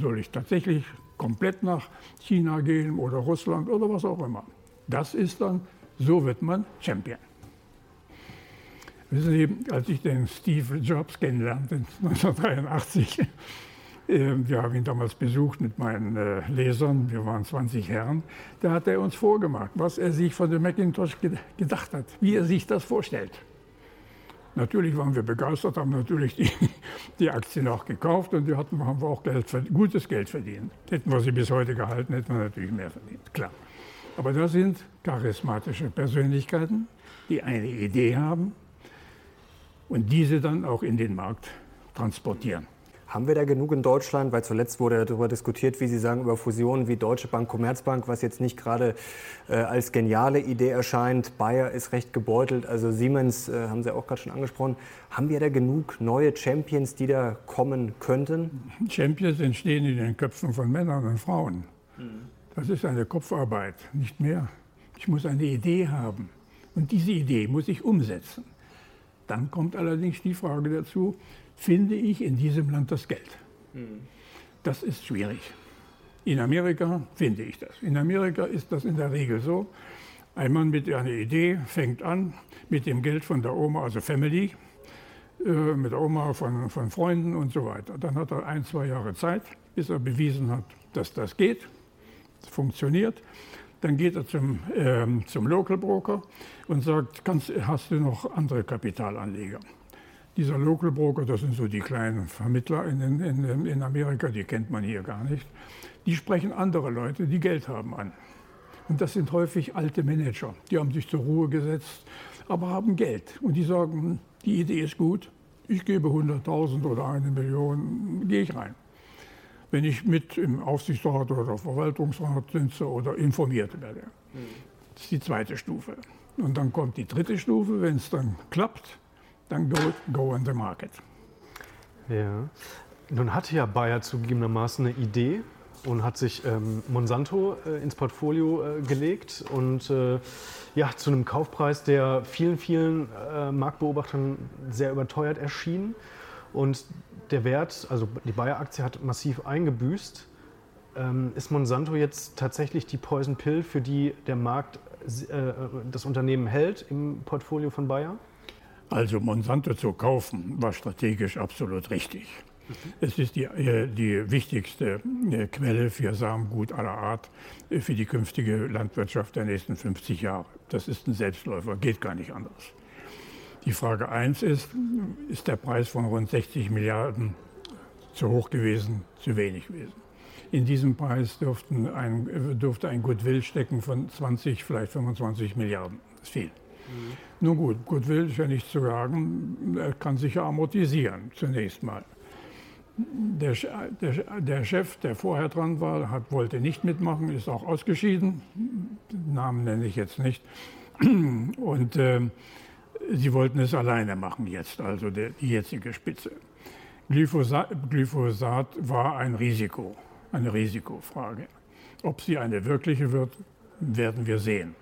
soll ich tatsächlich komplett nach China gehen oder Russland oder was auch immer. Das ist dann, so wird man Champion. Wissen Sie, als ich den Steve Jobs kennenlernte, 1983, äh, wir haben ihn damals besucht mit meinen äh, Lesern, wir waren 20 Herren, da hat er uns vorgemacht, was er sich von dem Macintosh gedacht hat, wie er sich das vorstellt. Natürlich waren wir begeistert, haben natürlich die, die Aktien auch gekauft und die hatten, haben wir auch Geld, gutes Geld verdient. Hätten wir sie bis heute gehalten, hätten wir natürlich mehr verdient, klar. Aber das sind charismatische Persönlichkeiten, die eine Idee haben, und diese dann auch in den Markt transportieren. Haben wir da genug in Deutschland? Weil zuletzt wurde darüber diskutiert, wie Sie sagen, über Fusionen wie Deutsche Bank, Commerzbank, was jetzt nicht gerade äh, als geniale Idee erscheint. Bayer ist recht gebeutelt, also Siemens äh, haben Sie auch gerade schon angesprochen. Haben wir da genug neue Champions, die da kommen könnten? Champions entstehen in den Köpfen von Männern und Frauen. Das ist eine Kopfarbeit, nicht mehr. Ich muss eine Idee haben und diese Idee muss ich umsetzen. Dann kommt allerdings die Frage dazu, finde ich in diesem Land das Geld? Das ist schwierig. In Amerika finde ich das. In Amerika ist das in der Regel so. Ein Mann mit einer Idee fängt an mit dem Geld von der Oma, also Family, äh, mit der Oma von, von Freunden und so weiter. Dann hat er ein, zwei Jahre Zeit, bis er bewiesen hat, dass das geht, funktioniert. Dann geht er zum, ähm, zum Local Broker und sagt, kannst, hast du noch andere Kapitalanleger? Dieser Local Broker, das sind so die kleinen Vermittler in, in, in Amerika, die kennt man hier gar nicht. Die sprechen andere Leute, die Geld haben, an. Und das sind häufig alte Manager. Die haben sich zur Ruhe gesetzt, aber haben Geld. Und die sagen, die Idee ist gut, ich gebe 100.000 oder eine Million, gehe ich rein wenn ich mit im Aufsichtsrat oder Verwaltungsrat sitze oder informiert werde. Das ist die zweite Stufe. Und dann kommt die dritte Stufe, wenn es dann klappt, dann go, go on the market. Ja. Nun hatte ja Bayer zugegebenermaßen eine Idee und hat sich ähm, Monsanto äh, ins Portfolio äh, gelegt und äh, ja, zu einem Kaufpreis, der vielen, vielen äh, Marktbeobachtern sehr überteuert erschien. Und der Wert, also die Bayer-Aktie hat massiv eingebüßt. Ähm, ist Monsanto jetzt tatsächlich die Poison Pill, für die der Markt äh, das Unternehmen hält im Portfolio von Bayer? Also Monsanto zu kaufen war strategisch absolut richtig. Es ist die, äh, die wichtigste äh, Quelle für Samengut aller Art äh, für die künftige Landwirtschaft der nächsten 50 Jahre. Das ist ein Selbstläufer, geht gar nicht anders. Die Frage 1 ist, ist der Preis von rund 60 Milliarden zu hoch gewesen, zu wenig gewesen? In diesem Preis ein, dürfte ein Goodwill stecken von 20, vielleicht 25 Milliarden. Das ist viel. Nun gut, Goodwill ist ja nicht zu sagen, er kann sich ja amortisieren, zunächst mal. Der, der, der, Chef, der vorher dran war, hat, wollte nicht mitmachen, ist auch ausgeschieden. Namen nenne ich jetzt nicht. Und äh, sie wollten es alleine machen jetzt, also der, die jetzige Spitze. Glyphosat, Glyphosat war ein Risiko, eine Risikofrage. Ob sie eine wirkliche wird, werden wir sehen.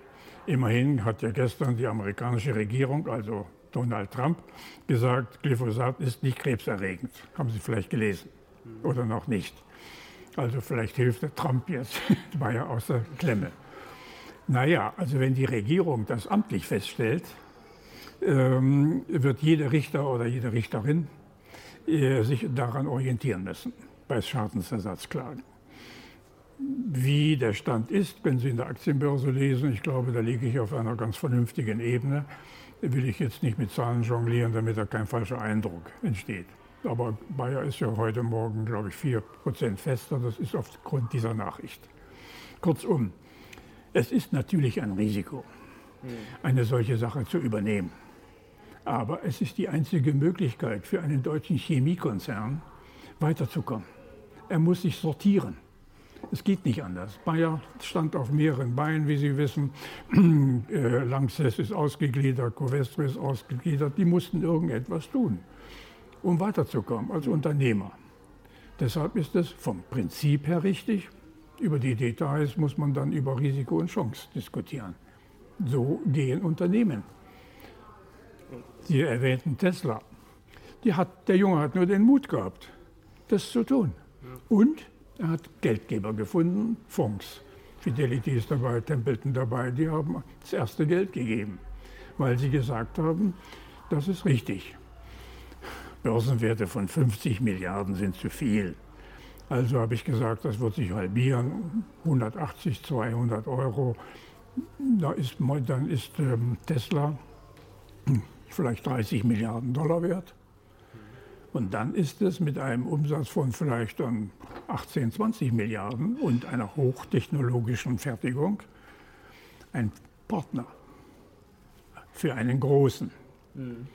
Immerhin hat ja gestern die amerikanische Regierung, also Donald Trump gesagt, Glyphosat ist nicht krebserregend. Haben Sie vielleicht gelesen oder noch nicht? Also vielleicht hilft der Trump jetzt, war ja aus der Klemme. Naja, also wenn die Regierung das amtlich feststellt, ähm, wird jeder Richter oder jede Richterin äh, sich daran orientieren müssen bei Schadensersatzklagen. Wie der Stand ist, können Sie in der Aktienbörse lesen. Ich glaube, da liege ich auf einer ganz vernünftigen Ebene will ich jetzt nicht mit Zahlen jonglieren, damit da kein falscher Eindruck entsteht. Aber Bayer ist ja heute Morgen, glaube ich, 4% fester. Das ist aufgrund dieser Nachricht. Kurzum, es ist natürlich ein Risiko, eine solche Sache zu übernehmen. Aber es ist die einzige Möglichkeit für einen deutschen Chemiekonzern weiterzukommen. Er muss sich sortieren. Es geht nicht anders. Bayer stand auf mehreren Beinen, wie Sie wissen. Äh, Lanxess ist ausgegliedert, Covestro ist ausgegliedert. Die mussten irgendetwas tun, um weiterzukommen als Unternehmer. Deshalb ist es vom Prinzip her richtig. Über die Details muss man dann über Risiko und Chance diskutieren. So gehen Unternehmen. Sie erwähnten Tesla. Hat, der Junge hat nur den Mut gehabt, das zu tun. Und er hat Geldgeber gefunden, Fonds. Fidelity ist dabei, Templeton dabei, die haben das erste Geld gegeben, weil sie gesagt haben, das ist richtig. Börsenwerte von 50 Milliarden sind zu viel. Also habe ich gesagt, das wird sich halbieren, 180, 200 Euro. Da ist, dann ist ähm, Tesla vielleicht 30 Milliarden Dollar wert. Und dann ist es mit einem Umsatz von vielleicht dann 18, 20 Milliarden und einer hochtechnologischen Fertigung ein Partner für einen großen. Mhm.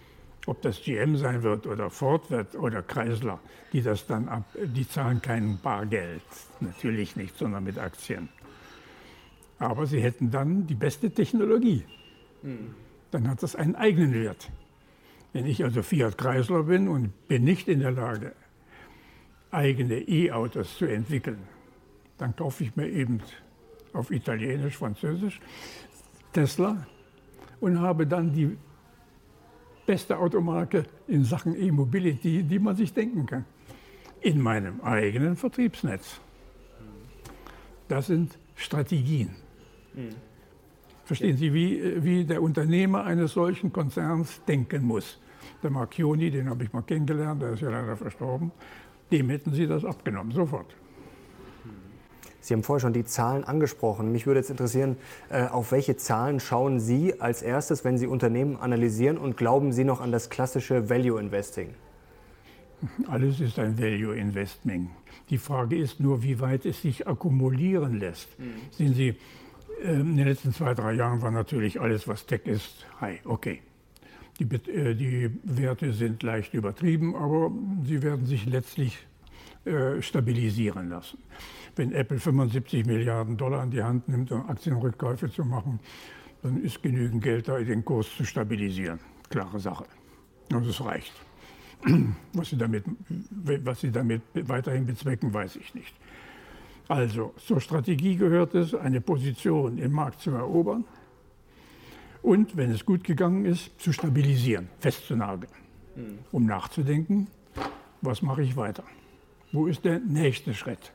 Ob das GM sein wird oder Ford wird oder Chrysler, die das dann ab, die zahlen kein Bargeld, natürlich nicht, sondern mit Aktien. Aber sie hätten dann die beste Technologie. Mhm. Dann hat das einen eigenen Wert. Wenn ich also Fiat Chrysler bin und bin nicht in der Lage, eigene E-Autos zu entwickeln, dann kaufe ich mir eben auf Italienisch, Französisch Tesla und habe dann die beste Automarke in Sachen E-Mobility, die man sich denken kann, in meinem eigenen Vertriebsnetz. Das sind Strategien. Mhm. Verstehen Sie, wie, wie der Unternehmer eines solchen Konzerns denken muss? Der Marchioni, den habe ich mal kennengelernt, der ist ja leider verstorben, dem hätten Sie das abgenommen, sofort. Sie haben vorher schon die Zahlen angesprochen. Mich würde jetzt interessieren, äh, auf welche Zahlen schauen Sie als erstes, wenn Sie Unternehmen analysieren und glauben Sie noch an das klassische Value Investing? Alles ist ein Value Investing. Die Frage ist nur, wie weit es sich akkumulieren lässt. Mhm. Sehen Sie, ähm, in den letzten zwei, drei Jahren war natürlich alles, was Tech ist, high. Okay. Die, äh, die Werte sind leicht übertrieben, aber sie werden sich letztlich äh, stabilisieren lassen. Wenn Apple 75 Milliarden Dollar in die Hand nimmt, um Aktienrückkäufe zu machen, dann ist genügend Geld da, den Kurs zu stabilisieren. Klare Sache. Und es reicht. Was sie, damit, was sie damit weiterhin bezwecken, weiß ich nicht. Also zur Strategie gehört es, eine Position im Markt zu erobern und, wenn es gut gegangen ist, zu stabilisieren, festzunageln, mhm. um nachzudenken, was mache ich weiter? Wo ist der nächste Schritt?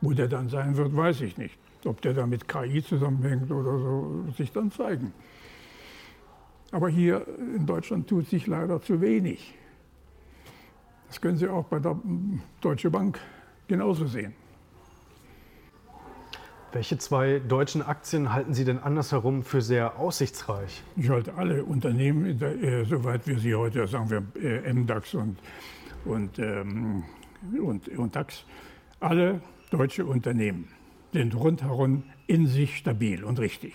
Wo der dann sein wird, weiß ich nicht. Ob der da mit KI zusammenhängt oder so, wird sich dann zeigen. Aber hier in Deutschland tut sich leider zu wenig. Das können Sie auch bei der Deutsche Bank genauso sehen. Welche zwei deutschen Aktien halten Sie denn andersherum für sehr aussichtsreich? Ich halte alle Unternehmen, äh, soweit wir sie heute, sagen wir äh, MDAX und, und, ähm, und, und DAX, alle deutsche Unternehmen sind rundherum in sich stabil und richtig.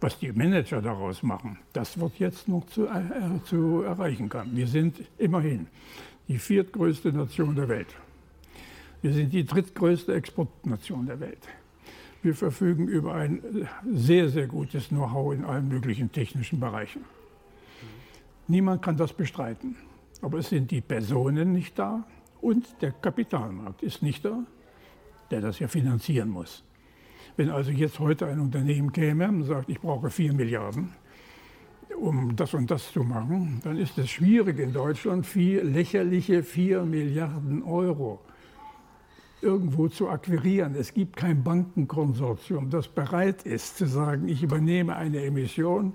Was die Manager daraus machen, das wird jetzt noch zu, äh, zu erreichen kann. Wir sind immerhin die viertgrößte Nation der Welt. Wir sind die drittgrößte Exportnation der Welt. Wir verfügen über ein sehr, sehr gutes Know-how in allen möglichen technischen Bereichen. Niemand kann das bestreiten. Aber es sind die Personen nicht da und der Kapitalmarkt ist nicht da, der das ja finanzieren muss. Wenn also jetzt heute ein Unternehmen käme und sagt, ich brauche 4 Milliarden, um das und das zu machen, dann ist es schwierig in Deutschland, vier, lächerliche 4 Milliarden Euro irgendwo zu akquirieren. Es gibt kein Bankenkonsortium, das bereit ist zu sagen, ich übernehme eine Emission,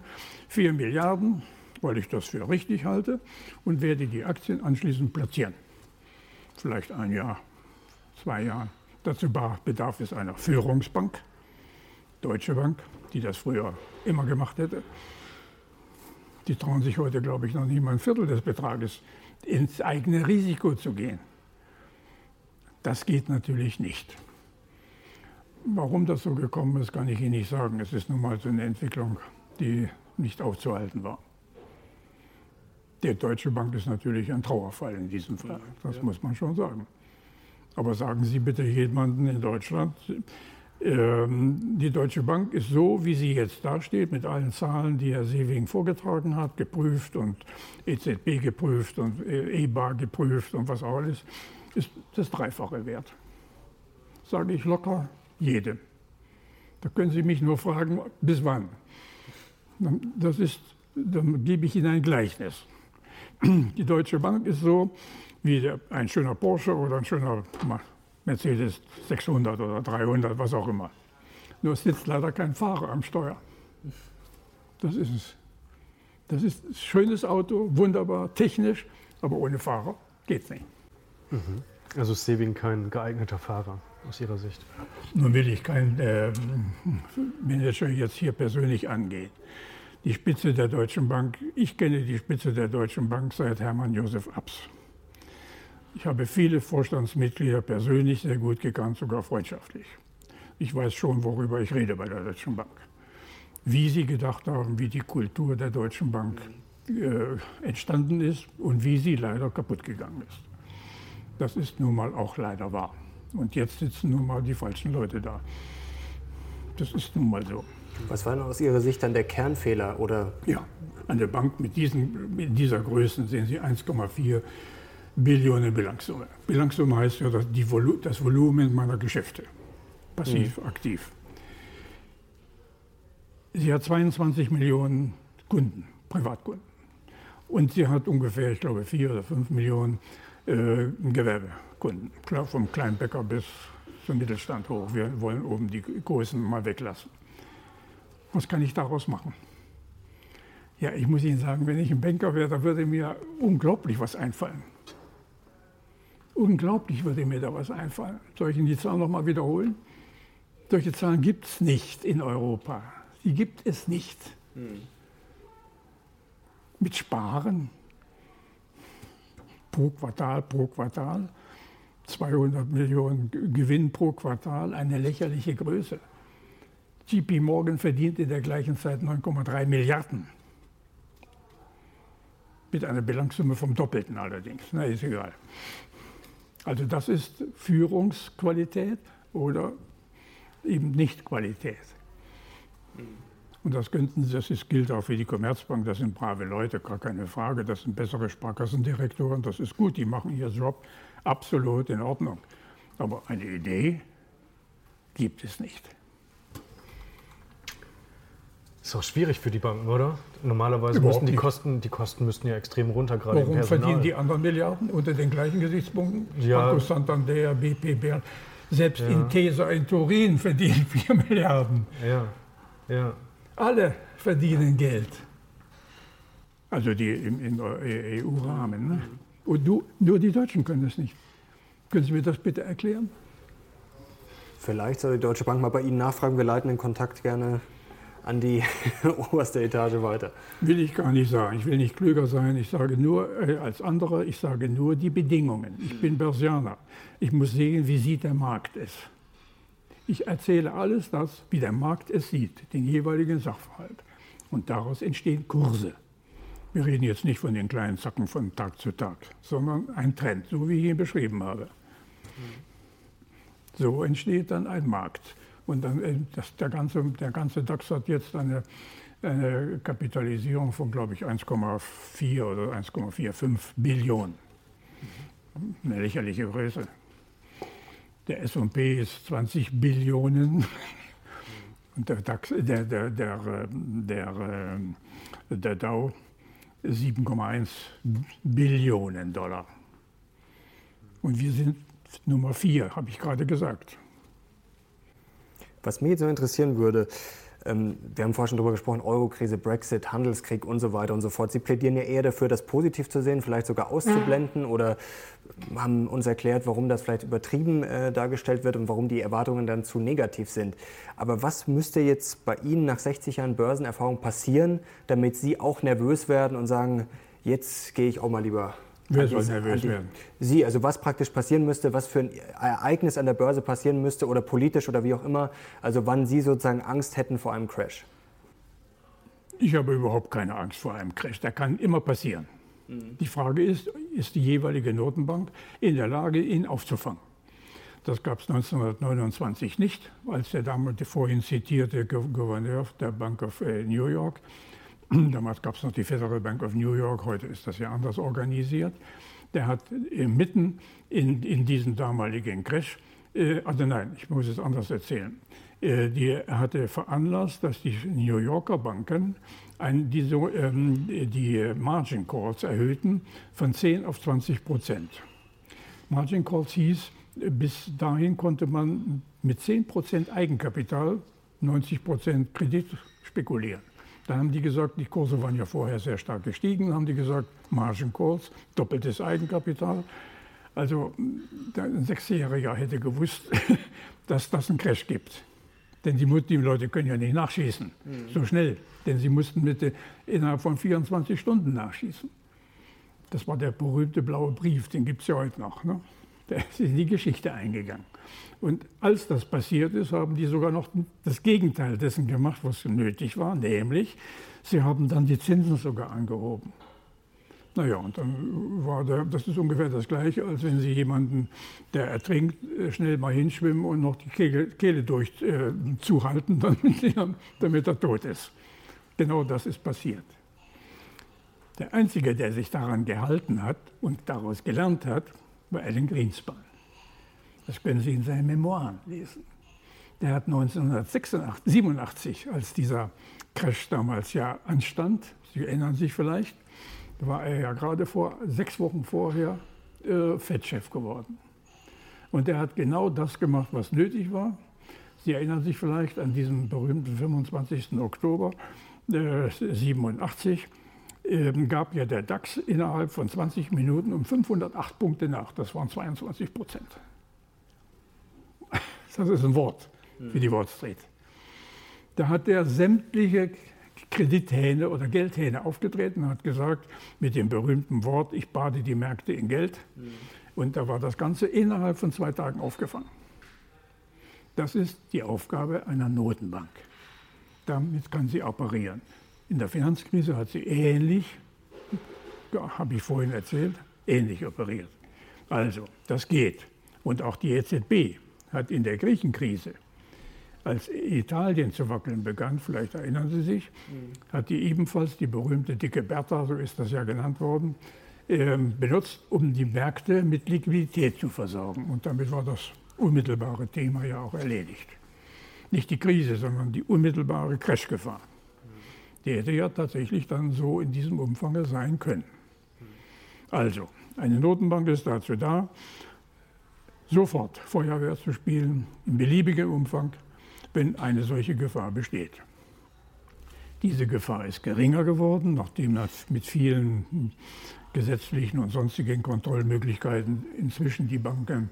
4 Milliarden, weil ich das für richtig halte, und werde die Aktien anschließend platzieren. Vielleicht ein Jahr, zwei Jahre. Dazu bedarf es einer Führungsbank, Deutsche Bank, die das früher immer gemacht hätte. Die trauen sich heute, glaube ich, noch nicht mal ein Viertel des Betrages ins eigene Risiko zu gehen. Das geht natürlich nicht. Warum das so gekommen ist, kann ich Ihnen nicht sagen. Es ist nun mal so eine Entwicklung, die nicht aufzuhalten war. Die Deutsche Bank ist natürlich ein Trauerfall in diesem Fall. Das ja. muss man schon sagen. Aber sagen Sie bitte jemanden in Deutschland, ähm, die Deutsche Bank ist so, wie sie jetzt dasteht, mit allen Zahlen, die Herr Seewing vorgetragen hat, geprüft und EZB geprüft und EBA geprüft und was auch alles ist das Dreifache wert. Sage ich locker jedem. Da können Sie mich nur fragen, bis wann. Das ist, dann gebe ich Ihnen ein Gleichnis. Die Deutsche Bank ist so wie ein schöner Porsche oder ein schöner Mercedes 600 oder 300, was auch immer. Nur sitzt leider kein Fahrer am Steuer. Das ist es. Das ist ein schönes Auto, wunderbar, technisch, aber ohne Fahrer geht es nicht. Mhm. Also ist Seving kein geeigneter Fahrer aus Ihrer Sicht? Nun will ich keinen äh, Manager jetzt hier persönlich angehen. Die Spitze der Deutschen Bank, ich kenne die Spitze der Deutschen Bank seit Hermann Josef Abs. Ich habe viele Vorstandsmitglieder persönlich sehr gut gekannt, sogar freundschaftlich. Ich weiß schon, worüber ich rede bei der Deutschen Bank. Wie sie gedacht haben, wie die Kultur der Deutschen Bank äh, entstanden ist und wie sie leider kaputt gegangen ist. Das ist nun mal auch leider wahr. Und jetzt sitzen nun mal die falschen Leute da. Das ist nun mal so. Was war denn aus Ihrer Sicht dann der Kernfehler? Oder? Ja, an der Bank mit, diesen, mit dieser Größe sehen Sie 1,4 Billionen Bilanzsumme. Bilanzsumme heißt ja das, Volu das Volumen meiner Geschäfte. Passiv, mhm. aktiv. Sie hat 22 Millionen Kunden, Privatkunden. Und sie hat ungefähr, ich glaube, 4 oder 5 Millionen äh, Gewerbekunden, klar, vom Kleinbäcker bis zum Mittelstand hoch. Wir wollen oben die Größen mal weglassen. Was kann ich daraus machen? Ja, ich muss Ihnen sagen, wenn ich ein Banker wäre, da würde mir unglaublich was einfallen. Unglaublich würde mir da was einfallen. Soll ich Ihnen die Zahlen nochmal wiederholen? Solche Zahlen gibt es nicht in Europa. Die gibt es nicht. Hm. Mit Sparen, pro Quartal pro Quartal. 200 Millionen Gewinn pro Quartal, eine lächerliche Größe. JP Morgan verdient in der gleichen Zeit 9,3 Milliarden. Mit einer Bilanzsumme vom Doppelten allerdings. Na, ist egal. Also das ist Führungsqualität oder eben nicht Qualität. Und das, könnten, das ist, gilt auch für die Commerzbank. Das sind brave Leute, gar keine Frage. Das sind bessere Sparkassendirektoren. Das ist gut, die machen ihren Job absolut in Ordnung. Aber eine Idee gibt es nicht. Ist auch schwierig für die Banken, oder? Normalerweise müssen die Kosten, die Kosten müssten ja extrem runter, gerade Warum verdienen die anderen Milliarden unter den gleichen Gesichtspunkten? Ja. Banco Santander, BP, Bern. Selbst ja. Intesa in Turin verdienen 4 Milliarden. Ja, ja. Alle verdienen Geld. Also die im, im EU-Rahmen. Ne? Und du, nur die Deutschen können es nicht. Können Sie mir das bitte erklären? Vielleicht soll die Deutsche Bank mal bei Ihnen nachfragen. Wir leiten den Kontakt gerne an die oberste Etage weiter. Will ich gar nicht sagen. Ich will nicht klüger sein. Ich sage nur äh, als anderer, ich sage nur die Bedingungen. Ich bin Börsianer. Ich muss sehen, wie sieht der Markt es. Ich erzähle alles das, wie der Markt es sieht, den jeweiligen Sachverhalt. Und daraus entstehen Kurse. Wir reden jetzt nicht von den kleinen Zacken von Tag zu Tag, sondern ein Trend, so wie ich ihn beschrieben habe. So entsteht dann ein Markt. Und dann, äh, das, der, ganze, der ganze DAX hat jetzt eine, eine Kapitalisierung von, glaube ich, 1,4 oder 1,45 Billionen. Eine lächerliche Größe. Der S&P ist 20 Billionen und der, DAX, der, der, der, der, der Dow 7,1 Billionen Dollar. Und wir sind Nummer 4, habe ich gerade gesagt. Was mich so interessieren würde, wir haben vorhin schon darüber gesprochen, Eurokrise, Brexit, Handelskrieg und so weiter und so fort. Sie plädieren ja eher dafür, das positiv zu sehen, vielleicht sogar auszublenden oder haben uns erklärt, warum das vielleicht übertrieben äh, dargestellt wird und warum die Erwartungen dann zu negativ sind. Aber was müsste jetzt bei Ihnen nach 60 Jahren Börsenerfahrung passieren, damit Sie auch nervös werden und sagen, jetzt gehe ich auch mal lieber Wer soll nervös werden? Sie, also was praktisch passieren müsste, was für ein Ereignis an der Börse passieren müsste oder politisch oder wie auch immer, also wann Sie sozusagen Angst hätten vor einem Crash? Ich habe überhaupt keine Angst vor einem Crash. Der kann immer passieren. Mhm. Die Frage ist, ist die jeweilige Notenbank in der Lage, ihn aufzufangen? Das gab es 1929 nicht, als der damals vorhin zitierte Gouverneur der Bank of äh, New York Damals gab es noch die Federal Bank of New York, heute ist das ja anders organisiert. Der hat mitten in, in diesem damaligen Crash, äh, also nein, ich muss es anders erzählen, äh, die, hatte veranlasst, dass die New Yorker Banken ein, die, so, ähm, die Margin Calls erhöhten von 10 auf 20 Prozent. Margin Calls hieß, bis dahin konnte man mit 10 Prozent Eigenkapital 90 Prozent Kredit spekulieren. Dann haben die gesagt, die Kurse waren ja vorher sehr stark gestiegen, haben die gesagt, Margenkurs, doppeltes Eigenkapital. Also ein Sechsjähriger hätte gewusst, dass das einen Crash gibt. Denn die, die Leute können ja nicht nachschießen, mhm. so schnell. Denn sie mussten mit, innerhalb von 24 Stunden nachschießen. Das war der berühmte blaue Brief, den gibt es ja heute noch. Ne? Der ist in die Geschichte eingegangen. Und als das passiert ist, haben die sogar noch das Gegenteil dessen gemacht, was nötig war, nämlich sie haben dann die Zinsen sogar angehoben. Naja, und dann war der, das ist ungefähr das Gleiche, als wenn Sie jemanden, der ertrinkt, äh, schnell mal hinschwimmen und noch die Kehle, Kehle durch äh, zuhalten, damit, damit er tot ist. Genau das ist passiert. Der Einzige, der sich daran gehalten hat und daraus gelernt hat, war Alan Greenspan. Das können Sie in seinen Memoiren lesen. Der hat 1987, als dieser Crash damals ja anstand, Sie erinnern sich vielleicht, war er ja gerade vor sechs Wochen vorher äh, Fettchef geworden. Und er hat genau das gemacht, was nötig war. Sie erinnern sich vielleicht an diesen berühmten 25. Oktober äh, 87 äh, gab ja der DAX innerhalb von 20 Minuten um 508 Punkte nach. Das waren 22 Prozent. Das ist ein Wort für die Wall Street. Da hat er sämtliche Kredithähne oder Geldhähne aufgetreten und hat gesagt, mit dem berühmten Wort, ich bade die Märkte in Geld. Mhm. Und da war das Ganze innerhalb von zwei Tagen aufgefangen. Das ist die Aufgabe einer Notenbank. Damit kann sie operieren. In der Finanzkrise hat sie ähnlich, habe ich vorhin erzählt, ähnlich operiert. Also, das geht. Und auch die EZB hat in der Griechenkrise Als Italien zu wackeln begann, vielleicht erinnern Sie sich, mhm. hat die ebenfalls die berühmte dicke Bertha, so ist das ja genannt worden, äh, benutzt, um die Märkte mit Liquidität zu versorgen. Und damit war das unmittelbare Thema ja auch erledigt. Nicht die Krise, sondern die unmittelbare Crashgefahr. Die hätte ja tatsächlich dann so in diesem Umfang sein können. Also, eine Notenbank ist dazu da, sofort Feuerwehr zu spielen, in beliebigem Umfang, wenn eine solche Gefahr besteht. Diese Gefahr ist geringer geworden, nachdem mit vielen gesetzlichen und sonstigen Kontrollmöglichkeiten inzwischen die Banken,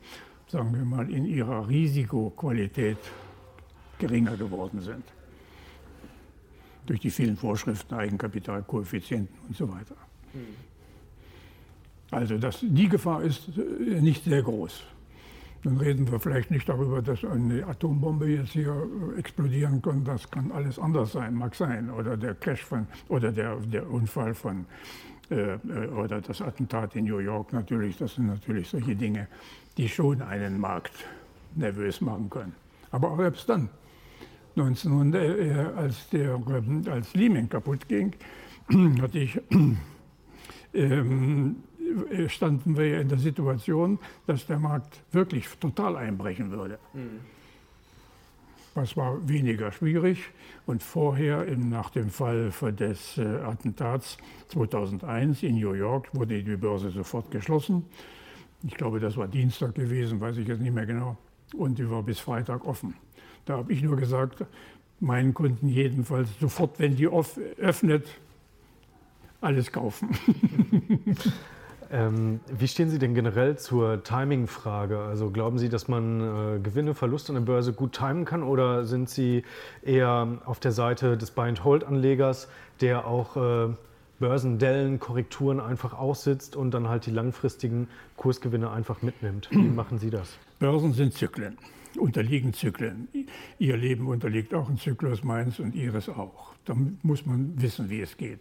sagen wir mal, in ihrer Risikoqualität geringer geworden sind. Durch die vielen Vorschriften, Eigenkapitalkoeffizienten und so weiter. Also das, die Gefahr ist äh, nicht sehr groß. Dann reden wir vielleicht nicht darüber, dass eine Atombombe jetzt hier äh, explodieren kann. Das kann alles anders sein, mag sein. Oder der Crash von, oder der, der Unfall von, äh, äh, oder das Attentat in New York natürlich. Das sind natürlich solche Dinge, die schon einen Markt nervös machen können. Aber auch selbst dann, 1900, äh, als, der, als Lehman kaputt ging, hatte ich, ähm, standen wir in der Situation, dass der Markt wirklich total einbrechen würde. Mhm. Das war weniger schwierig. Und vorher, nach dem Fall des äh, Attentats 2001 in New York, wurde die Börse sofort geschlossen. Ich glaube, das war Dienstag gewesen, weiß ich jetzt nicht mehr genau. Und die war bis Freitag offen. Da habe ich nur gesagt, meinen Kunden jedenfalls sofort, wenn die öffnet, alles kaufen. Ähm, wie stehen Sie denn generell zur Timing-Frage? Also glauben Sie, dass man äh, Gewinne, Verluste an der Börse gut timen kann oder sind Sie eher auf der Seite des Buy-and-Hold-Anlegers, der auch äh, Börsendellen, Korrekturen einfach aussitzt und dann halt die langfristigen Kursgewinne einfach mitnimmt? Wie machen Sie das? Börsen sind Zyklen, unterliegen Zyklen. Ihr Leben unterliegt auch ein Zyklus, meins und Ihres auch. Da muss man wissen, wie es geht.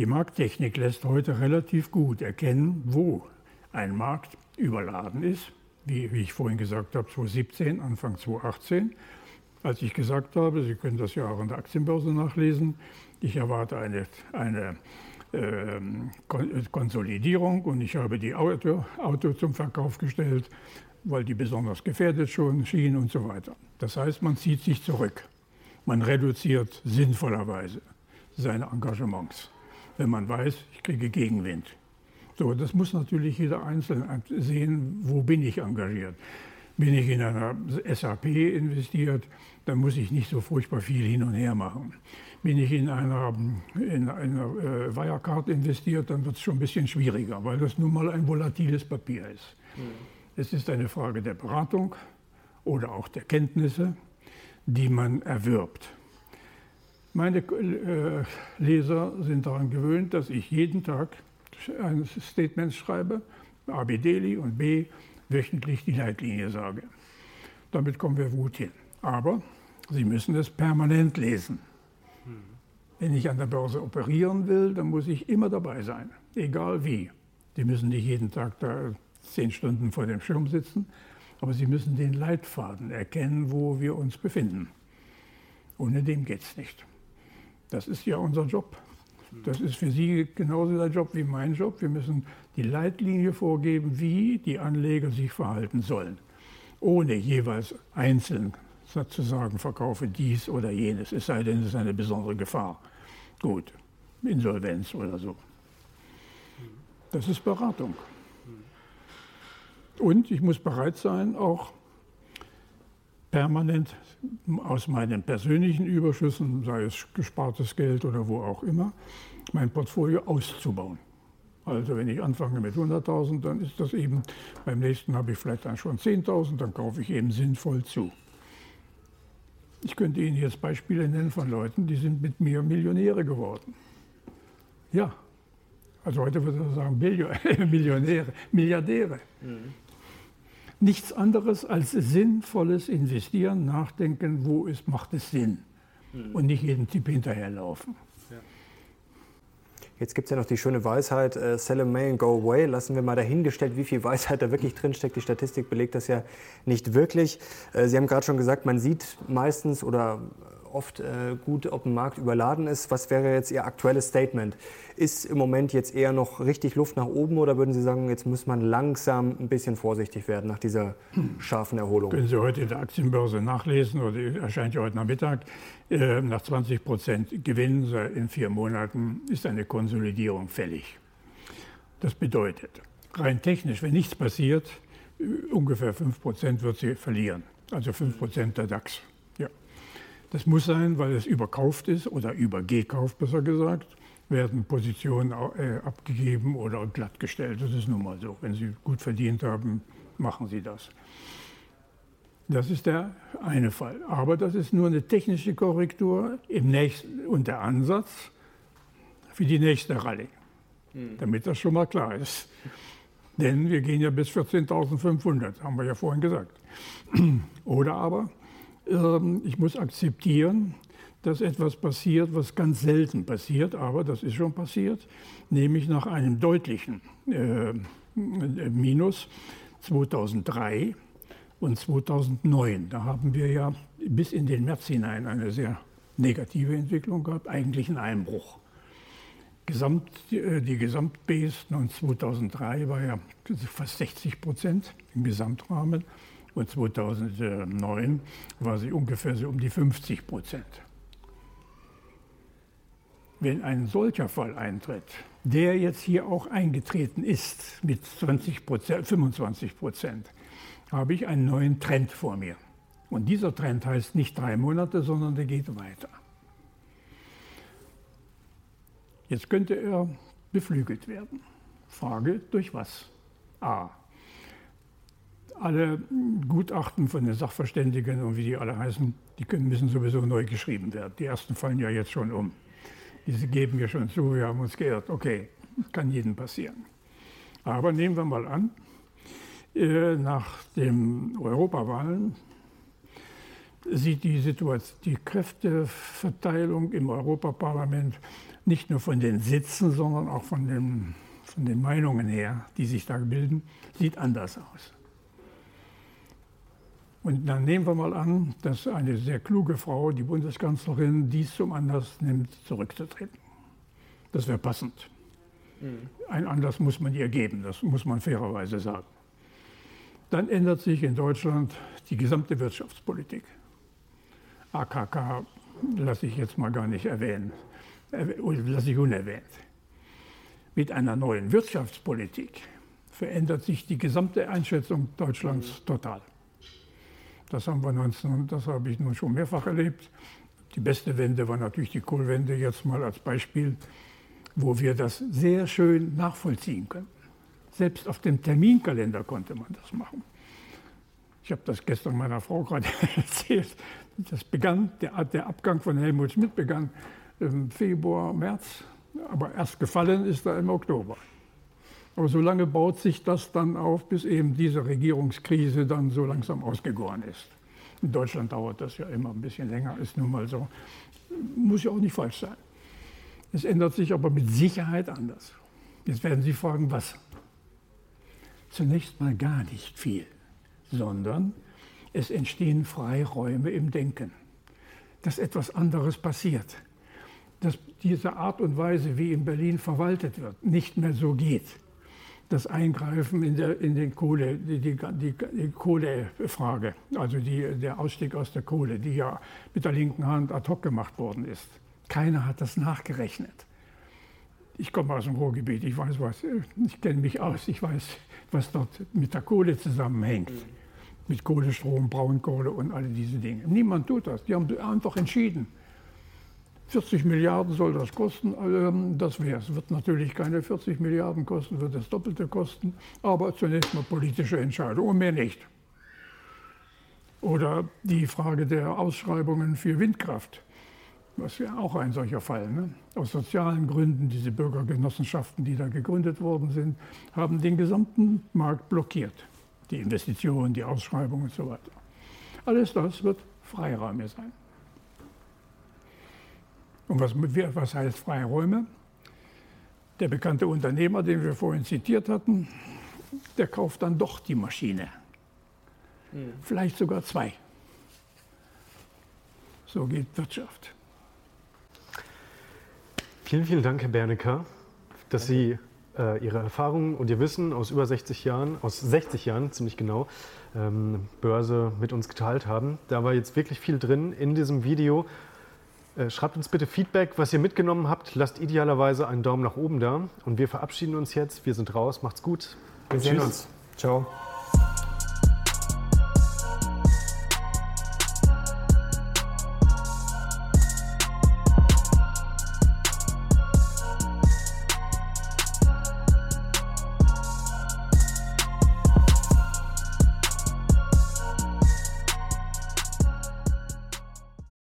Die Markttechnik lässt heute relativ gut erkennen, wo ein Markt überladen ist, wie, wie ich vorhin gesagt habe, 2017, Anfang 2018. Als ich gesagt habe, Sie können das ja auch an der Aktienbörse nachlesen, ich erwarte eine, eine äh, Konsolidierung und ich habe die Auto, Auto zum Verkauf gestellt, weil die besonders gefährdet schon schienen und so weiter. Das heißt, man zieht sich zurück. Man reduziert sinnvollerweise seine Engagements wenn man weiß, ich kriege Gegenwind. So, das muss natürlich jeder Einzelne sehen, wo bin ich engagiert. Bin ich in einer SAP investiert, dann muss ich nicht so furchtbar viel hin und her machen. Bin ich in einer, in einer äh, Wirecard investiert, dann wird es schon ein bisschen schwieriger, weil das nun mal ein volatiles Papier ist. Mhm. Es ist eine Frage der Beratung oder auch der Kenntnisse, die man erwirbt. Meine äh, Leser sind daran gewöhnt, dass ich jeden Tag ein Statement schreibe, A, B, Deli und B, wöchentlich die Leitlinie sage. Damit kommen wir gut hin. Aber Sie müssen es permanent lesen. Wenn ich an der Börse operieren will, dann muss ich immer dabei sein, egal wie. Sie müssen nicht jeden Tag da zehn Stunden vor dem Schirm sitzen, aber Sie müssen den Leitfaden erkennen, wo wir uns befinden. Ohne dem geht es nicht. Das ist ja unser Job. Das ist für Sie genauso der Job wie mein Job. Wir müssen die Leitlinie vorgeben, wie die Anleger sich verhalten sollen, ohne jeweils einzeln zu sagen, verkaufe dies oder jenes, es sei denn, es ist eine besondere Gefahr. Gut, Insolvenz oder so. Das ist Beratung. Und ich muss bereit sein, auch permanent aus meinen persönlichen Überschüssen, sei es gespartes Geld oder wo auch immer, mein Portfolio auszubauen. Also wenn ich anfange mit 100.000, dann ist das eben, beim nächsten habe ich vielleicht dann schon 10.000, dann kaufe ich eben sinnvoll zu. Ich könnte Ihnen jetzt Beispiele nennen von Leuten, die sind mit mir Millionäre geworden. Ja, also heute würde man sagen Millionäre, Milliardäre. Mhm nichts anderes als sinnvolles Investieren, nachdenken, wo es macht es Sinn mhm. und nicht jeden Tipp hinterherlaufen. Ja. Jetzt gibt es ja noch die schöne Weisheit, äh, sell a may and go away. Lassen wir mal dahingestellt, wie viel Weisheit da wirklich drinsteckt. Die Statistik belegt das ja nicht wirklich. Äh, Sie haben gerade schon gesagt, man sieht meistens oder oft äh, gut, ob ein Markt überladen ist. Was wäre jetzt Ihr aktuelles Statement? Ist im Moment jetzt eher noch richtig Luft nach oben oder würden Sie sagen, jetzt muss man langsam ein bisschen vorsichtig werden nach dieser scharfen Erholung? Können Sie heute in der Aktienbörse nachlesen oder erscheint ja heute Nachmittag. Äh, nach 20 Prozent Gewinn in vier Monaten ist eine Konsolidierung fällig. Das bedeutet, rein technisch, wenn nichts passiert, äh, ungefähr 5 Prozent wird sie verlieren. Also 5 Prozent der DAX. Das muss sein, weil es überkauft ist oder übergekauft, besser gesagt, werden Positionen äh, abgegeben oder glattgestellt. Das ist nun mal so. Wenn Sie gut verdient haben, machen Sie das. Das ist der eine Fall. Aber das ist nur eine technische Korrektur im nächsten, und der Ansatz für die nächste Rallye. Hm. Damit das schon mal klar ist. Denn wir gehen ja bis 14.500, haben wir ja vorhin gesagt. Oder aber ich muss akzeptieren, dass etwas passiert, was ganz selten passiert, aber das ist schon passiert, nämlich nach einem deutlichen äh, Minus 2003 und 2009. Da haben wir ja bis in den März hinein eine sehr negative Entwicklung gehabt, eigentlich einen Einbruch. Gesamt, äh, die Gesamtbase 2003 war ja fast 60 Prozent im Gesamtrahmen und 2009 war sie ungefähr so um die 50 Prozent. Wenn ein solcher Fall eintritt, der jetzt hier auch eingetreten ist mit 20 25 Prozent, habe ich einen neuen Trend vor mir. Und dieser Trend heißt nicht drei Monate, sondern der geht weiter. Jetzt könnte er beflügelt werden. Frage, durch was? A alle Gutachten von den Sachverständigen und wie die alle heißen, die können, müssen sowieso neu geschrieben werden. Die ersten fallen ja jetzt schon um. Diese geben wir schon zu, wir haben uns geirrt. Okay, kann jedem passieren. Aber nehmen wir mal an, äh, nach den Europawahlen sieht die Situation, die Kräfteverteilung im Europaparlament nicht nur von den Sitzen, sondern auch von den, von den Meinungen her, die sich da bilden, sieht anders aus. Und dann nehmen wir mal an, dass eine sehr kluge Frau, die Bundeskanzlerin, dies zum Anlass nimmt, zurückzutreten. Das wäre passend. Mhm. Ein Anlass muss man ihr geben, das muss man fairerweise sagen. Dann ändert sich in Deutschland die gesamte Wirtschaftspolitik. AKK lasse ich jetzt mal gar nicht erwähnen, lasse ich unerwähnt. Mit einer neuen Wirtschaftspolitik verändert sich die gesamte Einschätzung Deutschlands mhm. total. Das haben wir 19, das habe ich nun schon mehrfach erlebt. Die beste Wende war natürlich die Kohlwende, jetzt mal als Beispiel, wo wir das sehr schön nachvollziehen können. Selbst auf dem Terminkalender konnte man das machen. Ich habe das gestern meiner Frau gerade erzählt. Das begann, der, der Abgang von Helmut Schmidt begann im Februar, März, aber erst gefallen ist er im Oktober. Aber so lange baut sich das dann auf, bis eben diese Regierungskrise dann so langsam ausgegoren ist. In Deutschland dauert das ja immer ein bisschen länger, ist nun mal so. Muss ja auch nicht falsch sein. Es ändert sich aber mit Sicherheit anders. Jetzt werden Sie fragen, was? Zunächst mal gar nicht viel, sondern es entstehen Freiräume im Denken, dass etwas anderes passiert, dass diese Art und Weise, wie in Berlin verwaltet wird, nicht mehr so geht das Eingreifen in, der, in den Kohle, die, die, die, Kohlefrage, also die, der Ausstieg aus der Kohle, die ja mit der linken Hand ad hoc gemacht worden ist. Keiner hat das nachgerechnet. Ich komme aus dem Ruhrgebiet, ich weiß was, ich kenne mich aus, ich weiß, was dort mit der Kohle zusammenhängt. Mit Kohlestrom, Braunkohle und all diese Dinge. Niemand tut das. Die haben einfach entschieden. 40 Milliarden soll das kosten, ähm, das wäre es. Wird natürlich keine 40 Milliarden kosten, wird das Doppelte kosten, aber zunächst mal politische Entscheidung und mehr nicht. Oder die Frage der Ausschreibungen für Windkraft, was ja auch ein solcher Fall. Ne? Aus sozialen Gründen, diese Bürgergenossenschaften, die da gegründet worden sind, haben den gesamten Markt blockiert. Die Investitionen, die Ausschreibungen und so weiter. Alles das wird Freiräume sein. Und was, was heißt Freiräume? Der bekannte Unternehmer, den wir vorhin zitiert hatten, der kauft dann doch die Maschine. Mhm. Vielleicht sogar zwei. So geht Wirtschaft. Vielen, vielen Dank, Herr Bernecker, dass Sie äh, Ihre Erfahrungen und Ihr Wissen aus über 60 Jahren, aus 60 Jahren ziemlich genau, ähm, Börse mit uns geteilt haben. Da war jetzt wirklich viel drin in diesem Video. Äh, schreibt uns bitte Feedback, was ihr mitgenommen habt. Lasst idealerweise einen Daumen nach oben da. Und wir verabschieden uns jetzt. Wir sind raus. Macht's gut. Wir sehen uns. Ciao.